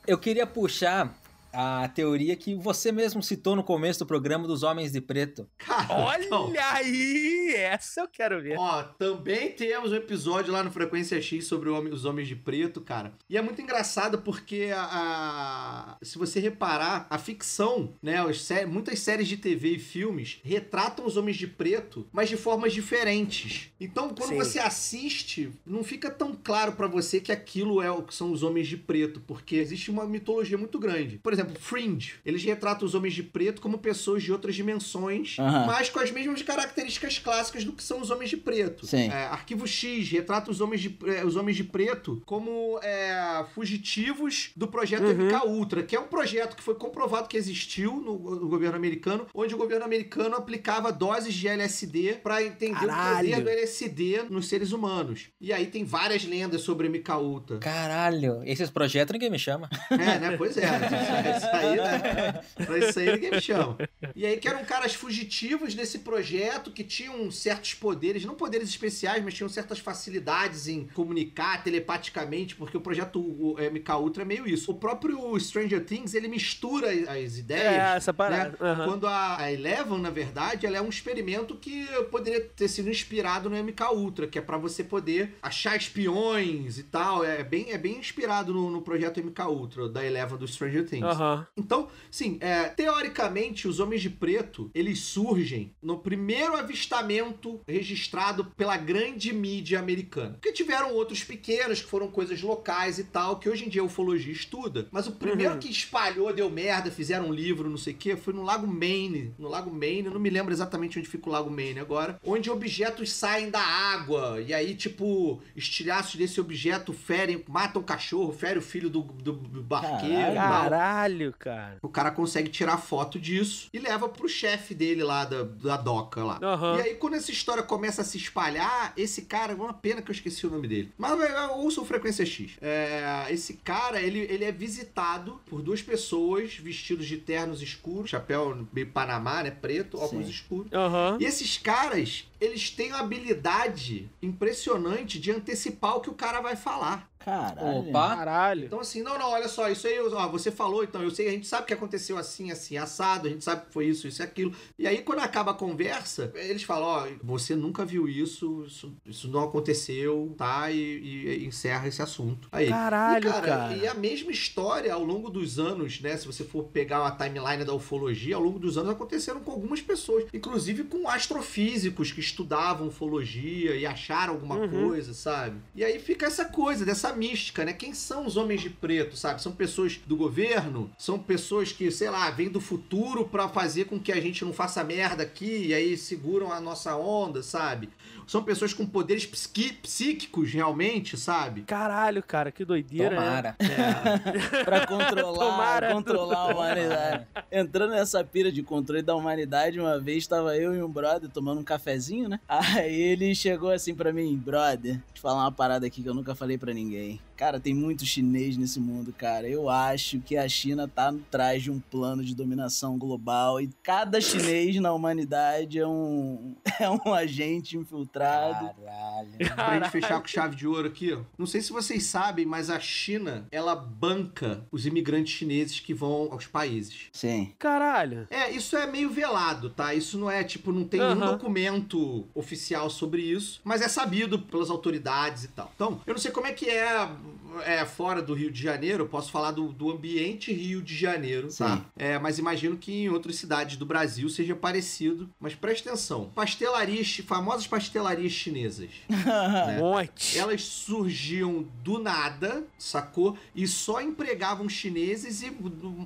S4: Eu queria puxar a teoria que você mesmo citou no começo do programa dos Homens de Preto.
S5: Cara,
S3: Olha
S5: então,
S3: aí! Essa eu quero ver.
S5: Ó, também temos um episódio lá no Frequência X sobre o homem- os Homens de Preto, cara. E é muito engraçado porque a, a- se você reparar, a ficção, né, as sé- muitas séries de TV e filmes retratam os Homens de Preto, mas de formas diferentes. Então, quando
S3: Sim.
S5: você assiste, não fica tão claro pra você que aquilo é o que são os Homens de Preto, porque existe uma mitologia muito grande. Por exemplo, Fringe, eles retratam os Homens de Preto como pessoas de outras dimensões,
S2: Aham.
S5: mas com as mesmas características clássicas do que são os Homens de Preto.
S2: Sim.
S5: É, Arquivo X retrata os Homens de, é, os homens de Preto como é, fugitivos do projeto
S3: Uhum.
S5: MK Ultra, que é um projeto que foi comprovado que existiu no, no governo americano, onde o governo americano aplicava doses de LSD para entender
S3: Caralho.
S5: o poder do LSD nos seres humanos. E aí tem várias lendas sobre MK Ultra.
S4: Caralho, esses projetos ninguém me chama.
S5: É, né? Pois é. Isso aí, né? Pra isso aí ninguém me chama. E aí que eram caras fugitivos desse projeto que tinham certos poderes, não poderes especiais, mas tinham certas facilidades em comunicar telepaticamente, porque o projeto o MK Ultra é meio isso. O próprio Stranger Things, ele mistura as ideias.
S3: É, essa
S5: né?
S3: parada. Aham.
S5: Quando a, a Eleven, na verdade, ela é um experimento que poderia ter sido inspirado no MK Ultra, que é pra você poder achar espiões e tal. É bem, é bem inspirado no, no projeto MK Ultra, da Eleven do Stranger Things.
S3: Aham.
S5: Então, sim, é, teoricamente, os Homens de Preto, eles surgem no primeiro avistamento registrado pela grande mídia americana. Porque tiveram outros pequenos, que foram coisas locais e tal, que hoje em dia a ufologia estuda. Mas o primeiro
S3: Uhum.
S5: que espalhou, deu merda, fizeram um livro, não sei o quê, foi no Lago Maine. No Lago Maine, eu não me lembro exatamente onde fica o Lago Maine agora, onde objetos saem da água. E aí, tipo, estilhaços desse objeto ferem, matam o cachorro, ferem o filho do, do, do barqueiro. e tal.
S3: Caralho, cara.
S5: O cara consegue tirar foto disso e leva pro chefe dele lá da, da doca lá.
S3: Aham.
S5: E aí, quando essa história começa a se espalhar, esse cara, uma pena que eu esqueci o nome dele. Mas é, ouça o Frequência X. É, esse cara, ele, ele é visitado por duas pessoas vestidos de ternos escuros, chapéu meio Panamá, né? Preto, óculos
S2: Sim.
S5: escuros.
S3: Aham.
S5: E esses caras, eles têm uma habilidade impressionante de antecipar o que o cara vai falar.
S2: Caralho.
S4: Opa.
S3: Caralho.
S5: Então, assim, não, não, olha só, isso aí, ó, você falou, então, eu sei, a gente sabe que aconteceu assim, assim, assado, a gente sabe que foi isso, isso e aquilo. E aí, quando acaba a conversa, eles falam, ó, você nunca viu isso, isso, isso não aconteceu, tá? E, e encerra esse assunto. Aí.
S3: Caralho,
S5: e,
S3: cara.
S5: E a mesma história ao longo dos anos, né? Se você for pegar uma timeline da ufologia, ao longo dos anos aconteceram com algumas pessoas, inclusive com astrofísicos que estudavam ufologia e acharam alguma
S3: Uhum.
S5: coisa, sabe? E aí fica essa coisa dessa mística, né? Quem são os homens de preto, sabe? São pessoas do governo, são pessoas que, sei lá, vêm do futuro pra fazer com que a gente não faça merda aqui e aí seguram a nossa onda, sabe? São pessoas com poderes psiqui- psíquicos realmente, sabe?
S3: Caralho, cara, que doideira. né?
S4: Tomara.
S2: pra controlar,
S3: Tomara.
S2: controlar a humanidade. Entrando nessa pira de controle da humanidade, uma vez tava eu e um brother tomando um cafezinho, né? Aí ele chegou assim pra mim, brother, te falar uma parada aqui que eu nunca falei pra ninguém. Cara, tem muito chinês nesse mundo, cara. Eu acho que a China tá atrás de um plano de dominação global e cada chinês na humanidade é um, é um agente infiltrado.
S4: Caralho.
S5: Pra gente fechar com chave de ouro aqui, ó. Não sei se vocês sabem, mas a China, ela banca os imigrantes chineses que vão aos países.
S2: Sim.
S3: Caralho.
S5: É, isso é meio velado, tá? Isso não é, tipo, não tem nenhum
S3: Aham.
S5: documento oficial sobre isso, mas é sabido pelas autoridades e tal. Então, eu não sei como é que é, um, é fora do Rio de Janeiro, eu posso falar do, do ambiente Rio de Janeiro, tá?
S2: Sim.
S5: É, mas imagino que em outras cidades do Brasil seja parecido. Mas presta atenção, pastelarias, famosas pastelarias chinesas.
S3: Um monte.
S5: Elas surgiam do nada, sacou? E só empregavam chineses e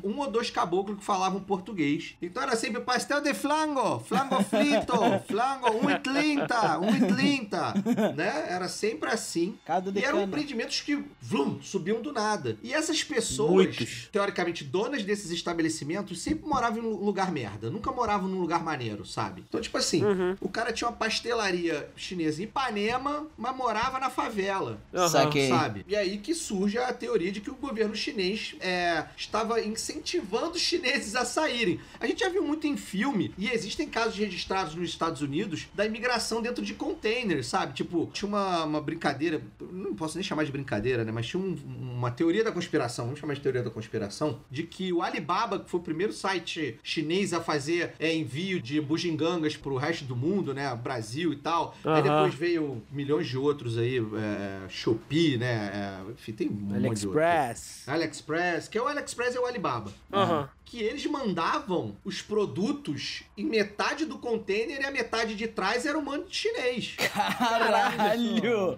S5: um ou dois caboclos que falavam português. Então era sempre pastel de flango, flango frito, flango 1,30, 1,30, né? Era sempre assim.
S2: Cada
S5: E eram empreendimentos que, vlum, subiam do nada. E essas pessoas,
S3: Muitos.
S5: teoricamente donas desses estabelecimentos, sempre moravam em um lugar merda. Nunca moravam num lugar maneiro, sabe? Então, tipo assim,
S3: Uhum.
S5: o cara tinha uma pastelaria chinesa em Ipanema, mas morava na favela.
S2: Saquei.
S5: Sabe? E aí que surge a teoria de que o governo chinês é, estava incentivando os chineses a saírem. A gente já viu muito em filme, e existem casos registrados nos Estados Unidos, da imigração dentro de containers, sabe? Tipo, tinha uma, uma brincadeira, não posso nem chamar de brincadeira, né? Mas tinha um- uma teoria da conspiração, vamos chamar de teoria da conspiração, de que o Alibaba, que foi o primeiro site chinês a fazer é, envio de bugigangas pro resto do mundo, né? Brasil e tal. Aí
S3: Aham.
S5: depois veio milhões de outros aí, é, Shopee, né? É, enfim, tem um.
S3: AliExpress.
S5: AliExpress, que é o AliExpress é o Alibaba.
S3: Aham.
S5: Que eles mandavam os produtos em metade do container e a metade de trás era um mando chinês.
S2: Caralho!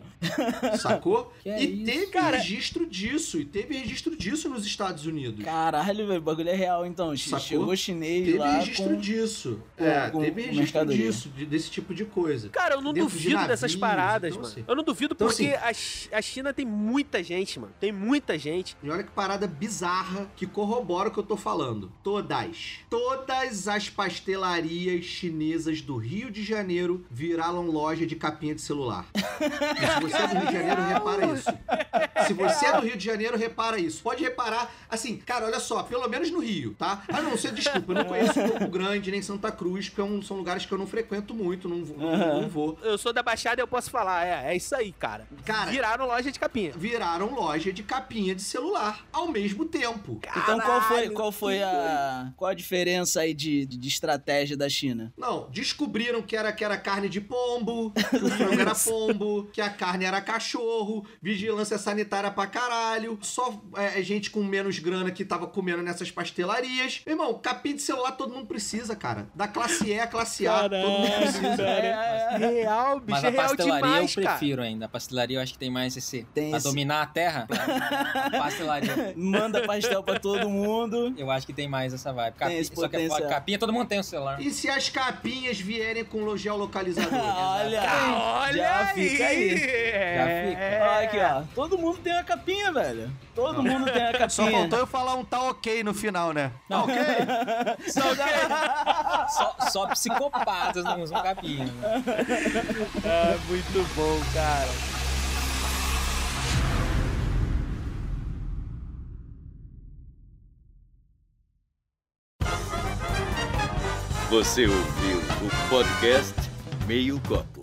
S5: Sacou?
S2: Que é
S5: e
S2: isso?
S5: teve
S3: Cara-
S5: registro disso. E teve registro disso nos Estados Unidos.
S2: Caralho, velho, o bagulho é real então.
S5: Sacou?
S2: Chegou chinês
S5: Teve
S2: lá
S5: registro
S2: com...
S5: disso.
S2: com-
S5: é,
S2: com-
S5: teve registro
S2: mercadoria.
S5: disso, de- desse tipo de coisa.
S3: Cara, eu não
S5: Dentro de
S3: duvido dessas
S5: navios,
S3: paradas,
S5: então,
S3: mano.
S5: assim.
S3: Eu não duvido
S5: Então,
S3: porque
S5: assim-
S3: a, a China tem muita gente, mano. Tem muita gente.
S5: E olha que parada bizarra que corrobora o que eu tô falando. Falando. Todas. Todas as pastelarias chinesas do Rio de Janeiro viraram loja de capinha de celular. E se você é do Rio de Janeiro, repara isso. Se você é do Rio de Janeiro, repara isso. Pode reparar, assim, cara, olha só, pelo menos no Rio, tá? Ah, não, você desculpa, eu não conheço Campo Grande nem Santa Cruz, porque é um- são lugares que eu não frequento muito, não, vou- não, não vou.
S3: Eu sou da Baixada e eu posso falar. É, é isso aí, cara.
S5: Cara,
S3: Viraram loja de capinha.
S5: viraram loja de capinha de celular ao mesmo tempo.
S2: Então qual foi,
S3: Caralho,
S2: qual foi a. Qual a diferença aí de, de estratégia da China?
S5: Não, descobriram que era, que era carne de pombo, que o frango era pombo, que a carne era cachorro, vigilância sanitária pra caralho, só é, gente com menos grana que tava comendo nessas pastelarias. Meu irmão, capim de celular todo mundo precisa, cara. Da classe E à classe A, todo mundo precisa.
S2: É, é, é.
S3: Real, bicho,
S4: Mas
S3: é
S4: a
S3: real
S4: pastelaria
S3: demais,
S4: eu
S3: cara.
S4: prefiro ainda. A pastelaria eu acho que tem mais esse.
S2: Tem
S4: pra
S2: esse-
S4: dominar a terra. a pastelaria.
S2: Manda pastel pra todo mundo.
S4: Eu acho que tem mais essa vibe. Capi...
S2: esse
S4: Só que a
S2: potencial.
S4: capinha, todo mundo tem o celular.
S5: E se as capinhas vierem com o geolocalizador?
S2: Olha,
S3: olha
S2: já
S3: aí.
S2: fica aí.
S3: É.
S4: fica.
S2: Olha aqui, ó. Todo mundo tem a capinha, velho. Todo mundo tem a capinha.
S5: Só faltou eu falar um tá ok no final, né?
S4: Não.
S5: Ok?
S4: Só, só psicopatas não usam capinha. né?
S3: Ah, muito bom, cara.
S1: Você ouviu o podcast Meio Copo.